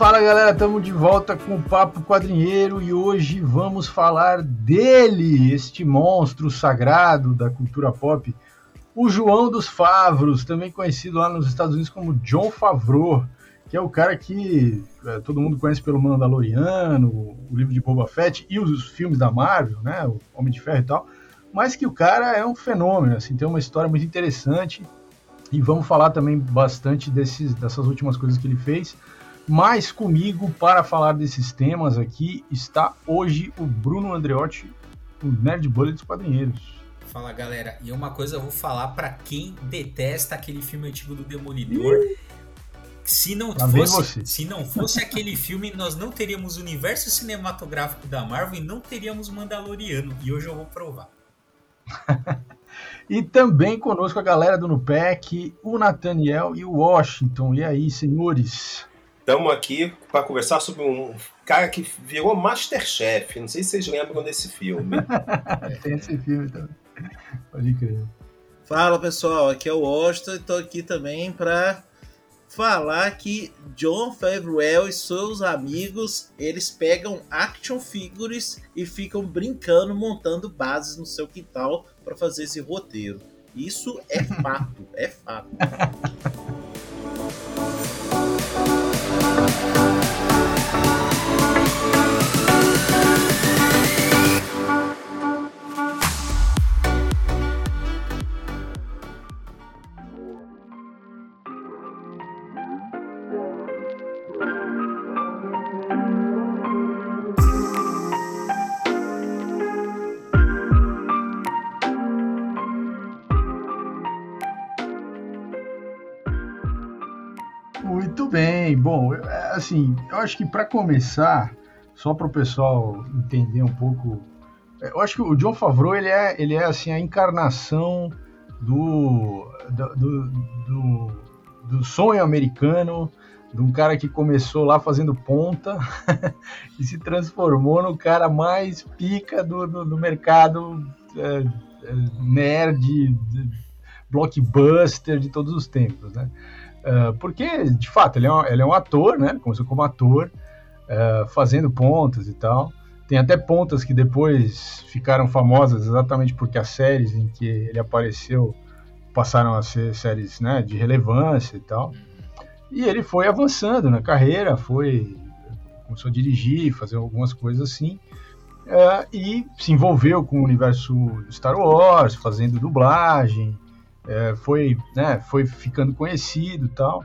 Fala galera, estamos de volta com o Papo Quadrinheiro e hoje vamos falar dele, este monstro sagrado da cultura pop, o João dos Favros, também conhecido lá nos Estados Unidos como John Favreau, que é o cara que é, todo mundo conhece pelo Mandaloriano, o livro de Boba Fett e os filmes da Marvel, né, o Homem de Ferro e tal, mas que o cara é um fenômeno, assim, tem uma história muito interessante e vamos falar também bastante desses, dessas últimas coisas que ele fez. Mas comigo para falar desses temas aqui está hoje o Bruno Andreotti, o Nerd Bullet dos Quadrinheiros. Fala galera, e uma coisa eu vou falar para quem detesta aquele filme antigo do Demolidor. Se não, fosse, se não fosse aquele filme, nós não teríamos o universo cinematográfico da Marvel e não teríamos Mandaloriano. E hoje eu vou provar. e também conosco a galera do Nupec, o Nathaniel e o Washington. E aí, senhores? Estamos aqui para conversar sobre um cara que virou Masterchef. Não sei se vocês lembram desse filme. Tem esse filme também. Pode crer. Fala pessoal, aqui é o Washington e estou aqui também para falar que John Favreau e seus amigos eles pegam action figures e ficam brincando, montando bases no seu quintal para fazer esse roteiro. Isso é fato, é fato. assim, eu acho que para começar, só para o pessoal entender um pouco, é, eu acho que o John Favreau ele é, ele é assim a encarnação do, do, do, do sonho americano, de um cara que começou lá fazendo ponta e se transformou no cara mais pica do, do, do mercado é, é nerd, blockbuster de todos os tempos, né? Uh, porque, de fato, ele é, um, ele é um ator, né? Começou como ator, uh, fazendo pontas e tal. Tem até pontas que depois ficaram famosas exatamente porque as séries em que ele apareceu passaram a ser séries né, de relevância e tal. E ele foi avançando na carreira, foi começou a dirigir, fazer algumas coisas assim, uh, e se envolveu com o universo Star Wars, fazendo dublagem, é, foi, né, foi ficando conhecido e tal.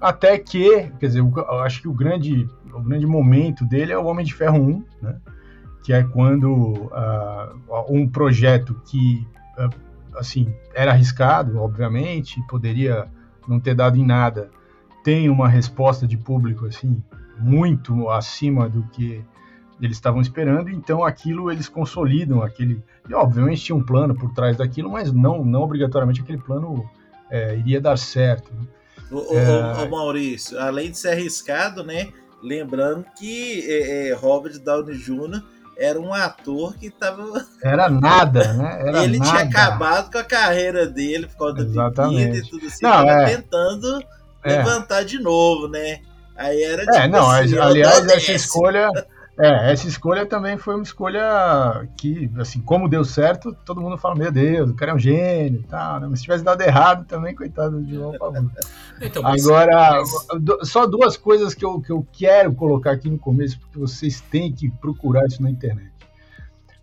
Até que, quer dizer, eu acho que o grande, o grande momento dele é o Homem de Ferro 1, né? que é quando uh, um projeto que, uh, assim, era arriscado, obviamente, poderia não ter dado em nada, tem uma resposta de público, assim, muito acima do que eles estavam esperando, então aquilo eles consolidam aquele. E obviamente tinha um plano por trás daquilo, mas não, não obrigatoriamente aquele plano é, iria dar certo. Né? Ô, é... Maurício, além de ser arriscado, né? Lembrando que é, é, Robert Downey Jr. era um ator que estava. Era nada, né? Era Ele nada. tinha acabado com a carreira dele por causa da bebida e tudo assim, não, é. tentando é. levantar de novo, né? Aí era tipo É, não, assim, aliás, essa escolha. É, essa escolha também foi uma escolha que, assim, como deu certo, todo mundo fala, meu Deus, o cara é um gênio e tal, né? Mas se tivesse dado errado também, coitado de João Pavão. Então, Agora, mas... só duas coisas que eu, que eu quero colocar aqui no começo, porque vocês têm que procurar isso na internet.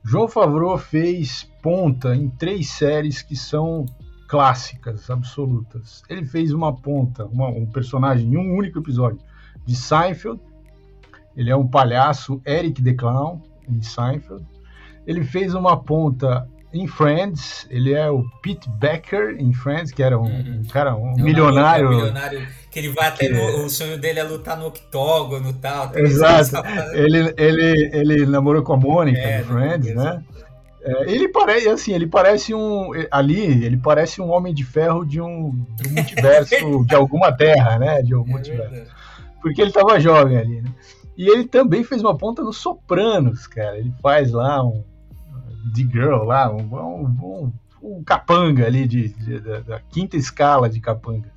João Favreau fez ponta em três séries que são clássicas, absolutas. Ele fez uma ponta, uma, um personagem em um único episódio de Seinfeld, ele é um palhaço, Eric the Clown, em Seinfeld. Ele fez uma ponta em Friends, ele é o Pete Becker em Friends, que era um, uhum. um cara, um é milionário. Um milionário que ele vai até no, o sonho dele é lutar no octógono e tal. Exato. Ele, ele, ele namorou com a Mônica é, Friends, né? É, ele parece assim, ele parece um ali, ele parece um homem de ferro de um, de um multiverso de alguma terra, né? De algum é multiverso. Porque ele estava jovem ali, né? E ele também fez uma ponta no Sopranos, cara. Ele faz lá um The Girl lá, um, um, um, um capanga ali de, de da, quinta escala de capanga.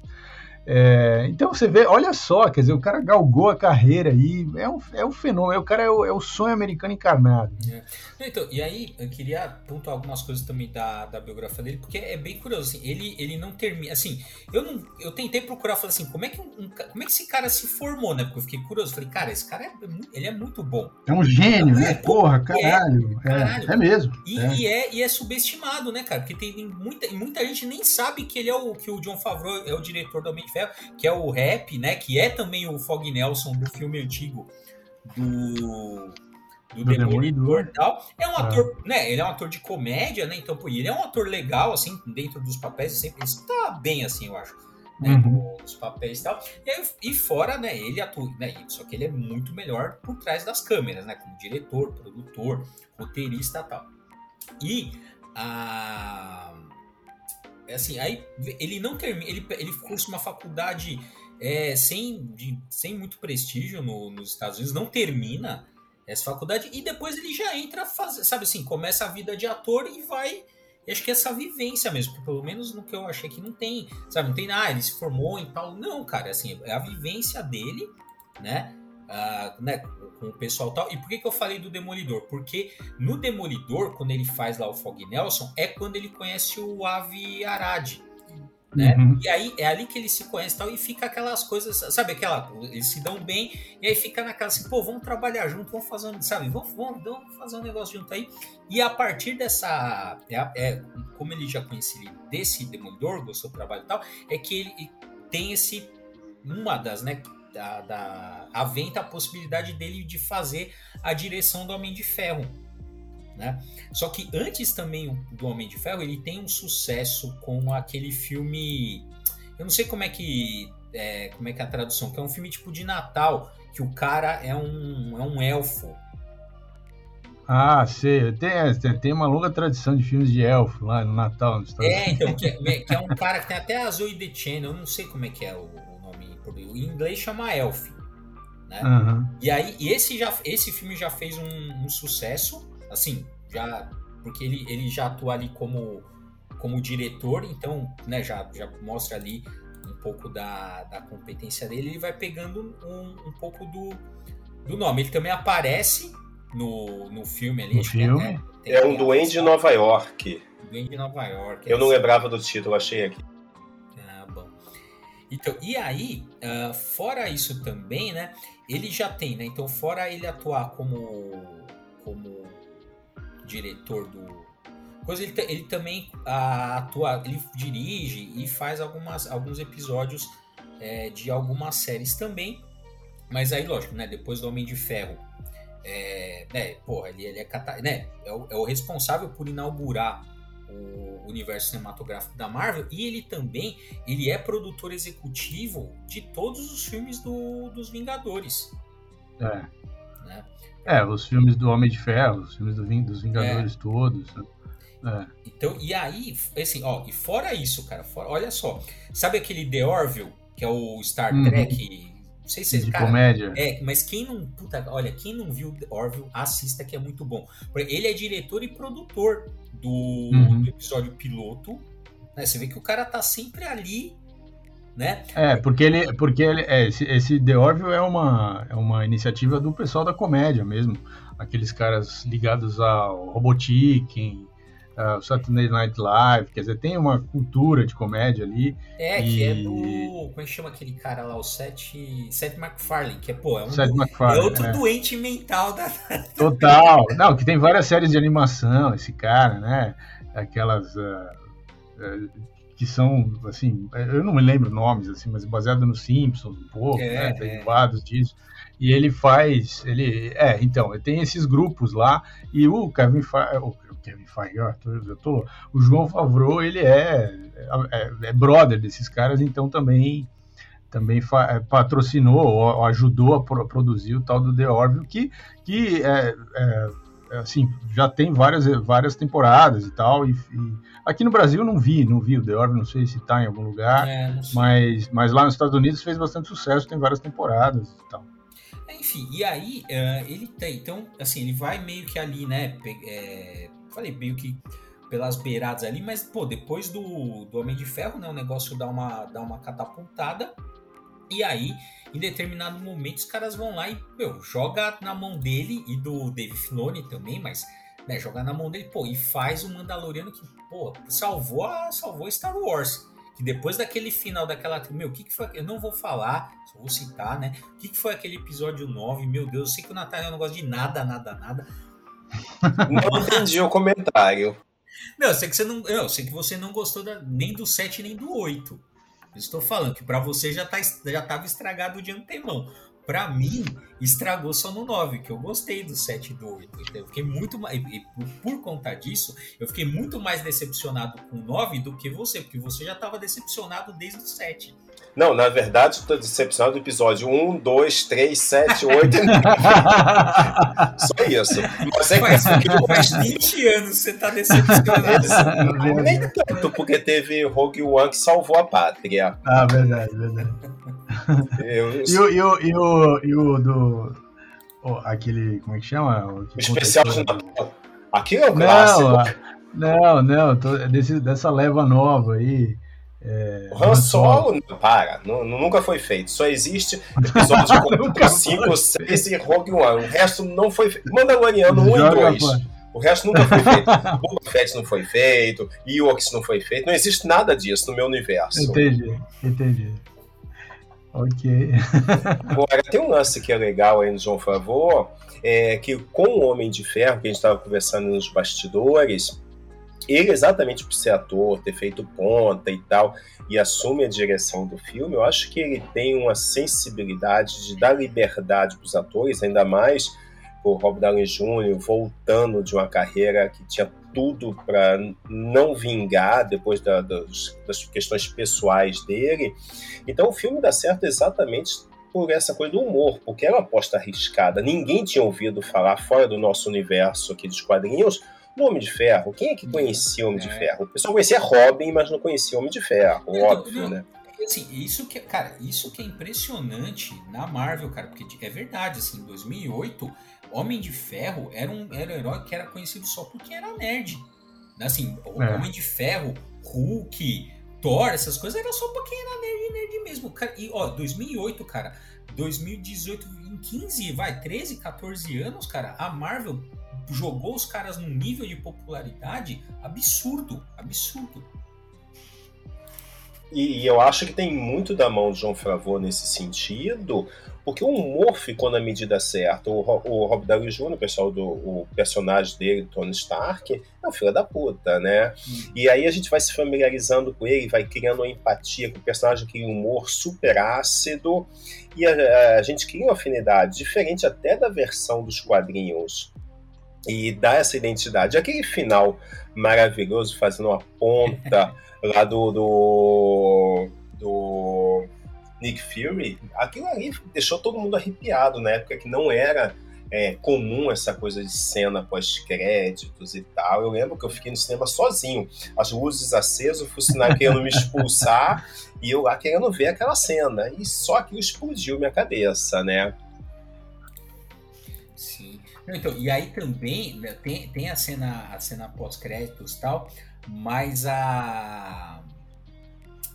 É, então você vê, olha só, quer dizer, o cara galgou a carreira aí, é um, é um fenômeno, o cara é o, é o sonho americano encarnado. É. Então, e aí eu queria pontuar algumas coisas também da, da biografia dele, porque é bem curioso, assim, ele, ele não termina, assim, eu não, eu tentei procurar, falei assim, como é que um, como é que esse cara se formou, né? Porque eu fiquei curioso, falei, cara, esse cara é, ele é muito bom. É um gênio, né? É, Porra, caralho, é, caralho. é, mesmo. E é. E, é, e é subestimado, né, cara? Porque tem muita, muita gente nem sabe que ele é o que o John Favreau é o diretor do Homem de Ferro, que é o Rap, né? Que é também o Fog Nelson do filme antigo do do, do Demolidor e tal. É um é. ator, é. né? Ele é um ator de comédia, né? Então, pô, ele é um ator legal, assim, dentro dos papéis, sempre está bem, assim, eu acho. Né, uhum. Nos papéis e tal. E, aí, e fora, né, ele atua, né? Só que ele é muito melhor por trás das câmeras, né? Como diretor, produtor, roteirista e tal. E a. Assim, aí ele não termina. Ele, ele cursa uma faculdade é, sem, de, sem muito prestígio no, nos Estados Unidos, não termina essa faculdade e depois ele já entra, faz, sabe assim, começa a vida de ator e vai. Acho que essa vivência mesmo, pelo menos no que eu achei que não tem, sabe, não tem ah, ele se formou e tal. Não, cara, assim, é a vivência dele, né? Uh, né, com o pessoal tal. E por que, que eu falei do Demolidor? Porque no Demolidor, quando ele faz lá o Fog Nelson, é quando ele conhece o Avi Arad. Né? Uhum. E aí é ali que eles se conhecem tal, e fica aquelas coisas, sabe, aquela. Eles se dão bem, e aí fica naquela assim, pô, vamos trabalhar junto, vamos fazer um, sabe, vamos, vamos, vamos fazer um negócio junto aí. E a partir dessa. É, é como ele já conhecia desse Demolidor, gostou do trabalho e tal, é que ele tem esse. Uma das, né? Da, da, aventa a possibilidade dele de fazer a direção do Homem de Ferro. Né? Só que antes também do Homem de Ferro, ele tem um sucesso com aquele filme. Eu não sei como é que é, como é que é a tradução, que é um filme tipo de Natal, que o cara é um, é um elfo. Ah, sei. Tem, tem uma longa tradição de filmes de elfo lá no Natal nos Estados É, então, que é, que é, um cara que tem até a Zoe The Channel, eu não sei como é que é o, em inglês chama Elf. Né? Uhum. E aí, esse, já, esse filme já fez um, um sucesso, assim, já porque ele, ele já atua ali como, como diretor, então né, já, já mostra ali um pouco da, da competência dele, ele vai pegando um, um pouco do, do nome. Ele também aparece no, no filme ali. No filme? É, é um duende de Nova York. Duende de Nova York. Eu não lembrava do título, achei aqui. Então, e aí, uh, fora isso também, né? Ele já tem, né? Então, fora ele atuar como, como diretor do coisa ele, ele também atua ele dirige e faz algumas, alguns episódios é, de algumas séries também mas aí lógico né depois do Homem de Ferro é, né, porra, ele, ele é, né, é, o, é o responsável por inaugurar o universo cinematográfico da Marvel e ele também ele é produtor executivo de todos os filmes do, dos Vingadores. É. Né? É, os filmes do Homem de Ferro, os filmes do, dos Vingadores é. todos. Né? É. Então, e aí, assim, ó, e fora isso, cara, fora, olha só, sabe aquele The Orville, que é o Star uhum. Trek? Não sei se de cara, comédia. É, mas quem não, puta, olha, quem não viu The Orville, assista que é muito bom. Ele é diretor e produtor do, uhum. do episódio piloto. Né? Você vê que o cara tá sempre ali né? É, porque ele, porque ele, é, esse, esse The Orville é uma, é uma iniciativa do pessoal da comédia mesmo, aqueles caras ligados ao Robotikin, uh, Saturday Night Live, quer dizer, tem uma cultura de comédia ali. É, e... que é do, como é que chama aquele cara lá, o Seth, Seth MacFarlane, que é, pô, é um Seth MacFarlane, é outro é. doente mental da... Total, não, que tem várias séries de animação, esse cara, né, aquelas... Uh, uh, que são, assim, eu não me lembro nomes, assim, mas baseado nos Simpsons um pouco, é, né, é. derivados disso. E ele faz, ele, é, então, tem esses grupos lá, e o Kevin o Kevin Feige, ó, eu tô, o João Favreau, ele é, é, é brother desses caras, então também também é, patrocinou ou ajudou a produzir o tal do The Orville, que, que é, é, assim, já tem várias, várias temporadas e tal, e, e Aqui no Brasil não vi, não vi o The Orville, não sei se está em algum lugar, é, mas, mas lá nos Estados Unidos fez bastante sucesso, tem várias temporadas e tal. É, enfim, e aí uh, ele tem, então, assim, ele vai meio que ali, né, é, falei, meio que pelas beiradas ali, mas, pô, depois do, do Homem de Ferro, né, o negócio dá uma, dá uma catapultada. E aí, em determinado momento, os caras vão lá e, meu, joga na mão dele e do Dave Filoni também, mas, né, joga na mão dele, pô, e faz o Mandaloriano que, pô, salvou, a, salvou Star Wars. Que depois daquele final daquela. Meu, o que, que foi. Eu não vou falar, só vou citar, né? O que, que foi aquele episódio 9? Meu Deus, eu sei que o Nathaniel não gosta de nada, nada, nada. Não entendi o comentário. Não, eu sei que você não, eu sei que você não gostou da, nem do 7 nem do 8. Eu estou falando que para você já tá já estava estragado de antemão. Para mim, estragou só no 9, que eu gostei do 7 e do 8. Então, eu fiquei muito mais. E por conta disso, eu fiquei muito mais decepcionado com o 9 do que você, porque você já estava decepcionado desde o 7. Não, na verdade, estou decepcionado do episódio 1, 2, 3, 7, 8 Só isso. Mas é faz, que faz 20 anos você está decepcionado. Nem tanto, porque teve Rogue One que salvou a pátria. Ah, verdade, verdade. Eu... E, o, e, o, e, o, e o do. Oh, aquele. Como é que chama? O, que o especial de Natal. Aquilo é o clássico. Não, não, tô, desse, dessa leva nova aí. É, o Han Solo, não, para, não, nunca foi feito. Só existe episódio 4, 5, 6 e Rogue One. O resto não foi feito. Mandaloriano 1 e 2. O resto nunca foi feito. Boba Fett não foi feito, Ewoks não foi feito. Não existe nada disso no meu universo. Entendi, entendi. Ok. Agora, tem um lance que é legal aí no João Favor, é que com o Homem de Ferro, que a gente estava conversando nos bastidores, ele exatamente por ser ator, ter feito ponta e tal, e assume a direção do filme, eu acho que ele tem uma sensibilidade de dar liberdade para os atores, ainda mais o Rob Downey Jr. voltando de uma carreira que tinha tudo para não vingar depois da, das, das questões pessoais dele. Então o filme dá certo exatamente por essa coisa do humor, porque era uma aposta arriscada. Ninguém tinha ouvido falar fora do nosso universo aqui dos quadrinhos do Homem de Ferro. Quem é que conhecia o Homem de é. Ferro? O pessoal conhecia Robin, mas não conhecia o Homem de Ferro, óbvio, não, né? Assim, isso que, cara, isso que é impressionante na Marvel, cara, porque é verdade, assim, em 2008, Homem de Ferro era um, era um herói que era conhecido só porque era nerd. Assim, é. Homem de Ferro, Hulk, Thor, essas coisas era só pra quem era nerd, nerd mesmo. Cara, e, ó, 2008, cara, 2018, em 15, vai, 13, 14 anos, cara, a Marvel jogou os caras num nível de popularidade absurdo, absurdo. E, e, eu acho que tem muito da mão de João Favreau nesse sentido, porque o humor ficou na medida certa. O, o Rob Downey Jr., o pessoal do o personagem dele, Tony Stark, é um filho da puta, né? Hum. E aí a gente vai se familiarizando com ele, vai criando uma empatia com o personagem, que um humor super ácido, e a, a gente cria uma afinidade, diferente até da versão dos quadrinhos e dá essa identidade. Aquele final maravilhoso, fazendo uma ponta lá do, do, do, Nick Fury, aquilo ali deixou todo mundo arrepiado na época que não era é, comum essa coisa de cena pós-créditos e tal. Eu lembro que eu fiquei no cinema sozinho, as luzes acesas, o funcionário querendo me expulsar e eu lá querendo ver aquela cena. E só que explodiu minha cabeça, né? Então, e aí também né, tem, tem a cena, a cena pós-créditos e tal, mas a.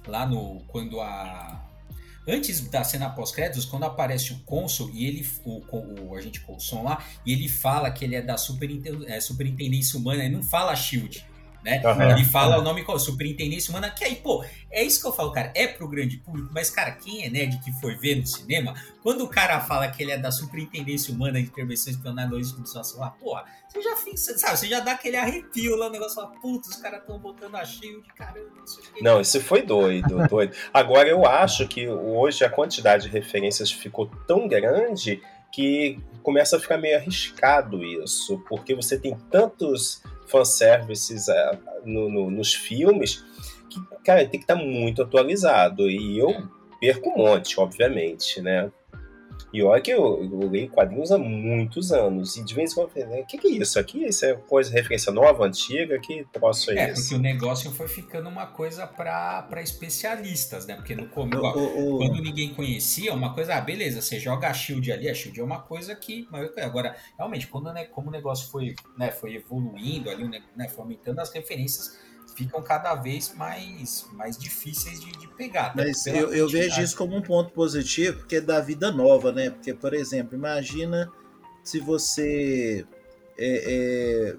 Lá no. Quando a. Antes da cena pós-créditos, quando aparece o cônsul e ele, o, o, o agente Coulson lá, e ele fala que ele é da é, superintendência humana, ele não fala Shield, né? Uhum. Ele fala uhum. o nome superintendência humana, que aí, pô, é isso que eu falo, cara, é pro grande público, mas, cara, quem é nerd que foi ver no cinema, quando o cara fala que ele é da superintendência humana de intervenção logística de situação lá, porra, você já sabe, você já dá aquele arrepio lá, o negócio fala, putz, os caras estão botando a shield, caramba, isso aqui. Não, isso foi doido, doido. Agora, eu acho que hoje a quantidade de referências ficou tão grande que começa a ficar meio arriscado isso, porque você tem tantos fanservices uh, no, no, nos filmes que, cara, tem que estar tá muito atualizado. E eu perco um monte, obviamente, né? E olha que eu, eu leio quadrinhos há muitos anos. E de vez em quando eu falei, o que, que é isso aqui? Isso é coisa, referência nova, antiga? Que troço é, é esse? É, porque o negócio foi ficando uma coisa para especialistas, né? Porque no começo, quando ninguém conhecia, uma coisa, ah, beleza, você joga a Shield ali, a Shield é uma coisa que. Agora, realmente, quando, né, como o negócio foi, né, foi evoluindo ali, né, foi aumentando as referências ficam cada vez mais, mais difíceis de, de pegar. Mas eu, eu vejo isso como um ponto positivo, porque é da vida nova, né? Porque, por exemplo, imagina se você é, é,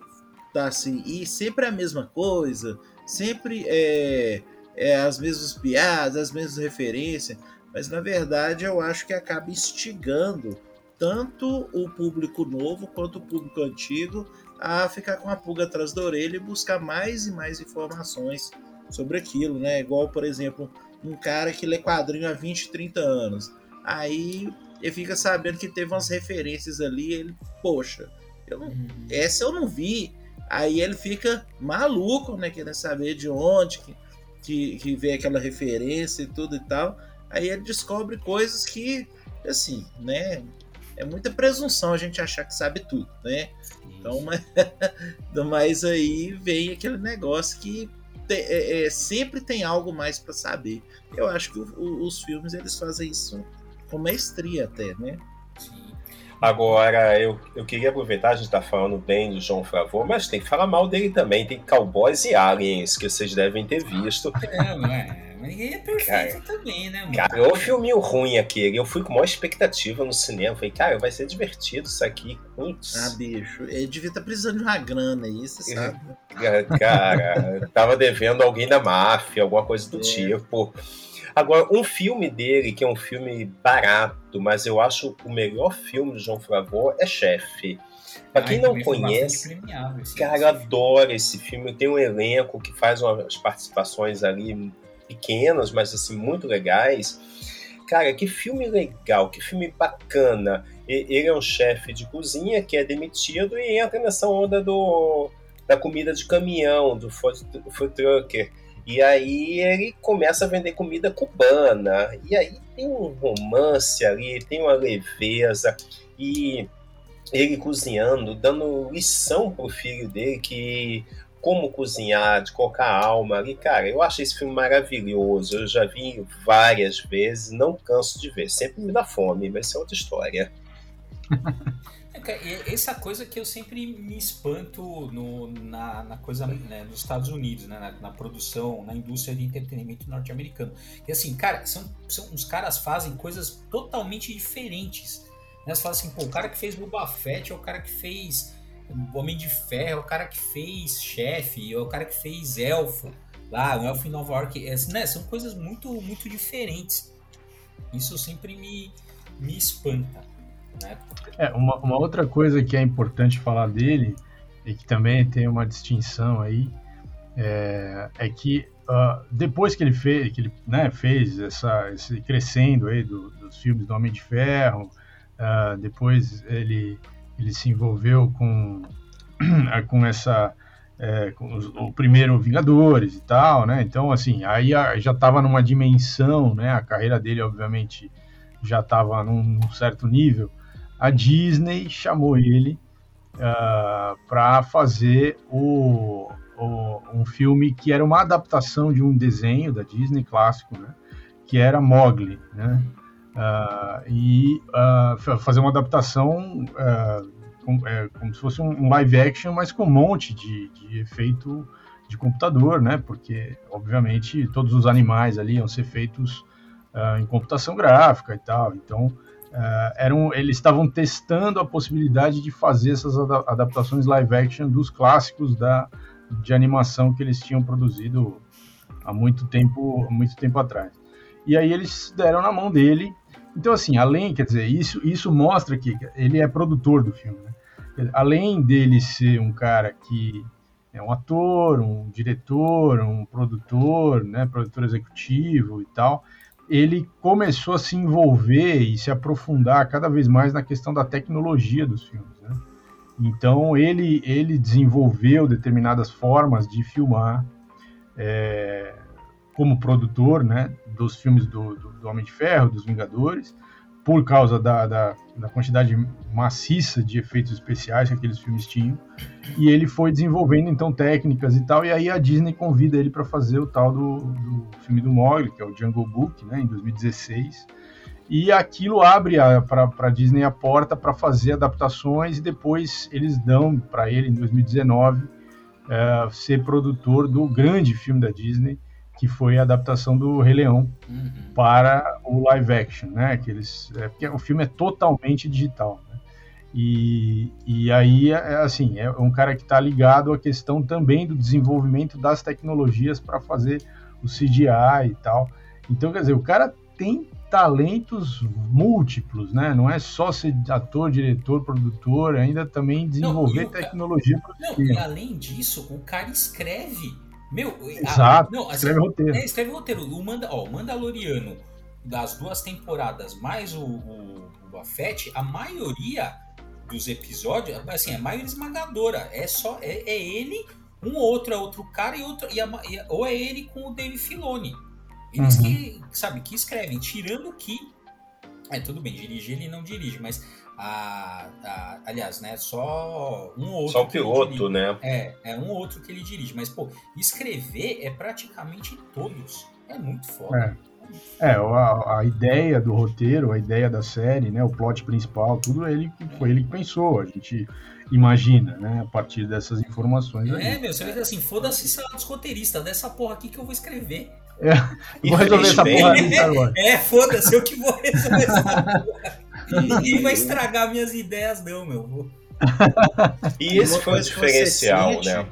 tá assim, e sempre a mesma coisa, sempre é, é as mesmas piadas, as mesmas referências, mas na verdade eu acho que acaba instigando tanto o público novo quanto o público antigo a ficar com a pulga atrás da orelha e buscar mais e mais informações sobre aquilo, né? Igual, por exemplo, um cara que lê quadrinho há 20, 30 anos. Aí ele fica sabendo que teve umas referências ali, ele, poxa, eu não, uhum. essa eu não vi. Aí ele fica maluco, né? Querendo saber de onde que, que, que veio aquela referência e tudo e tal. Aí ele descobre coisas que, assim, né? É muita presunção a gente achar que sabe tudo, né? Então, mas, mas aí vem aquele negócio que te, é, é, sempre tem algo mais para saber. Eu acho que o, o, os filmes eles fazem isso com maestria até, né? Agora, eu, eu queria aproveitar, a gente tá falando bem do João Favor, mas tem que falar mal dele também. Tem Cowboys e Aliens, que vocês devem ter visto. É, não é? Ninguém é perfeito cara, também, né, mano? Cara, é um filminho ruim aquele. Eu fui com maior expectativa no cinema. Falei, cara, vai ser divertido isso aqui. Putz. Ah, bicho, ele devia estar tá precisando de uma grana aí, você sabe. Cara, tava devendo alguém da máfia, alguma coisa do é. tipo. Agora, um filme dele, que é um filme barato, mas eu acho o melhor filme do João Favreau é Chefe. Pra quem não conhece, cara, eu adoro esse filme. Tem um elenco que faz umas participações ali pequenas, mas assim, muito legais. Cara, que filme legal, que filme bacana. Ele é um chefe de cozinha que é demitido e entra nessa onda do, da comida de caminhão, do food, food trucker. E aí ele começa a vender comida cubana. E aí tem um romance ali, tem uma leveza. E ele cozinhando, dando lição pro filho dele que como cozinhar, de colocar alma ali. Cara, eu acho esse filme maravilhoso. Eu já vi várias vezes, não canso de ver. Sempre me dá fome, mas isso é outra história. É, essa coisa que eu sempre me espanto no, na, na coisa né, nos Estados Unidos, né, na, na, produção, na indústria de entretenimento norte-americano. Que assim, cara, são, são, os caras fazem coisas totalmente diferentes. Né? Você fala assim, pô, o cara que fez Boba Fett é o cara que fez Homem de Ferro, é o cara que fez Chefe, é o cara que fez Elfo, lá, o Elfo em Nova York, é, né? São coisas muito, muito diferentes. Isso sempre me, me espanta. Né? É, uma, uma outra coisa que é importante falar dele, e que também tem uma distinção aí, é, é que uh, depois que ele fez, que ele, né, fez essa, esse crescendo aí do, dos filmes do Homem de Ferro, uh, depois ele ele se envolveu com, com essa. É, com os, o primeiro Vingadores e tal, né? Então, assim, aí a, já estava numa dimensão, né? A carreira dele, obviamente, já estava num, num, certo nível. A Disney chamou ele uh, ah, para fazer o, o, um filme que era uma adaptação de um desenho da Disney clássico, né? Que era Mowgli, né? Uh, e uh, fazer uma adaptação uh, com, é, como se fosse um live action, mas com um monte de, de efeito de computador, né? Porque, obviamente, todos os animais ali iam ser feitos em computação gráfica e tal. Então, eram, eles estavam testando a possibilidade de fazer essas adaptações live action dos clássicos da, de animação que eles tinham produzido há muito tempo, muito tempo atrás. E aí eles deram na mão dele então, assim, além, quer dizer, isso, isso mostra que ele é produtor do filme. Né? Além dele ser um cara que é um ator, um diretor, um produtor, né, produtor executivo e tal, ele começou a se envolver e se aprofundar cada vez mais na questão da tecnologia dos filmes. Né? Então, ele, ele desenvolveu determinadas formas de filmar. É, como produtor né, dos filmes do, do, do, Homem de Ferro, dos Vingadores, por causa da, da, da, quantidade maciça de efeitos especiais que aqueles filmes tinham. E ele foi desenvolvendo então técnicas e tal. E aí a Disney convida ele para fazer o tal do, do filme do Mogli, que é o Jungle Book, né, em 2016. E aquilo abre para a Disney a porta para fazer adaptações e depois eles dão para ele em 2019 é, ser produtor do grande filme da Disney, que foi a adaptação do Rei Leão uhum. para o live action, né? Que eles, é, porque o filme é totalmente digital. Né? E, e aí, é, é assim, é um cara que está ligado à questão também do desenvolvimento das tecnologias para fazer o CGI e tal. Então, quer dizer, o cara tem talentos múltiplos, né? Não é só ser ator, diretor, produtor, ainda também desenvolver não, tecnologia. Não, e além disso, o cara escreve meu, Exato. A, não, assim, escreve roteiro. É, escreve roteiro. O, Manda, ó, o Mandaloriano, das duas temporadas, mais o, o, o Buffett, a maioria dos episódios, assim, a maioria esmagadora. É só. É, é ele, um outro é outro cara e outro. E a, e, ou é ele com o Dave Filoni. Eles uhum. que, sabe, que escrevem, tirando que. É, tudo bem, dirigir ele não dirige, mas a, a, aliás, né? Só um outro. Só o piloto, né? É, é um outro que ele dirige. Mas, pô, escrever é praticamente todos. É muito foda. É, é a, a, ideia do roteiro, a ideia da série, né? O plot principal, tudo ele foi ele que pensou. A gente imagina, né? A partir dessas informações. É, aí. meu, você vê que assim, foda-se sala dos roteiristas, dessa porra aqui que eu vou escrever. É, vou resolver essa porra aqui agora. É, foda-se, eu que vou resolver essa porra. Ninguém vai estragar minhas ideias, não, meu. E esse foi o diferencial, sente, né?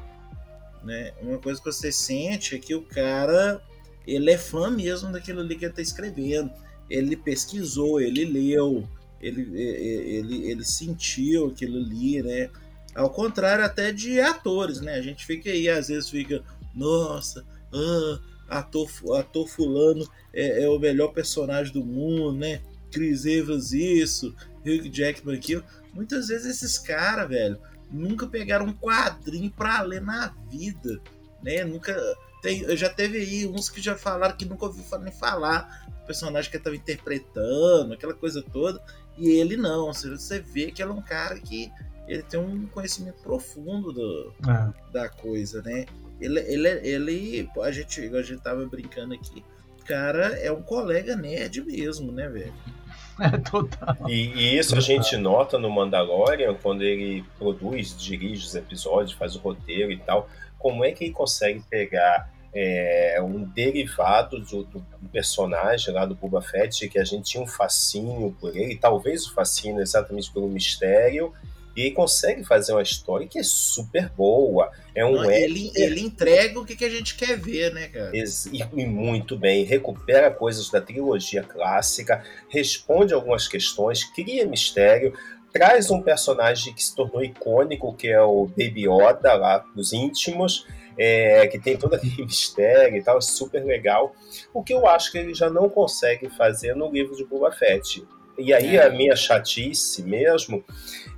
né? Uma coisa que você sente é que o cara ele é fã mesmo daquilo ali que ele tá escrevendo. Ele pesquisou, ele leu, ele, ele, ele sentiu aquilo ali, né? Ao contrário até de atores, né? A gente fica aí, às vezes fica, nossa, ah, ator, ator fulano é, é o melhor personagem do mundo, né? Chris Evans isso, Hugh Jackman aquilo. Muitas vezes esses caras, velho, nunca pegaram um quadrinho pra ler na vida, né? Nunca. Tem, já teve aí uns que já falaram que nunca ouviu nem falar o personagem que ele tava interpretando, aquela coisa toda. E ele não, você vê que ele é um cara que ele tem um conhecimento profundo do, é. da coisa, né? Ele, ele, ele, a gente, a gente tava brincando aqui, cara é um colega nerd mesmo, né, velho? É total. E, e isso total. a gente nota no Mandalorian, quando ele produz, dirige os episódios, faz o roteiro e tal, como é que ele consegue pegar é, um derivado do, do, personagem lá do Boba Fett, que a gente tinha um fascínio por ele, talvez o fascínio exatamente pelo mistério, e ele consegue fazer uma história que é super boa. É um Não, ele, ele entrega o que, que a gente quer ver, né, cara? E, e muito bem. Recupera coisas da trilogia clássica, responde algumas questões, cria mistério, traz um personagem que se tornou icônico, que é o Baby Yoda, lá dos íntimos, é, que tem todo aquele mistério e tal, super legal. O que eu acho que ele já não consegue fazer no livro de Boba Fett. E aí é. a minha chatice mesmo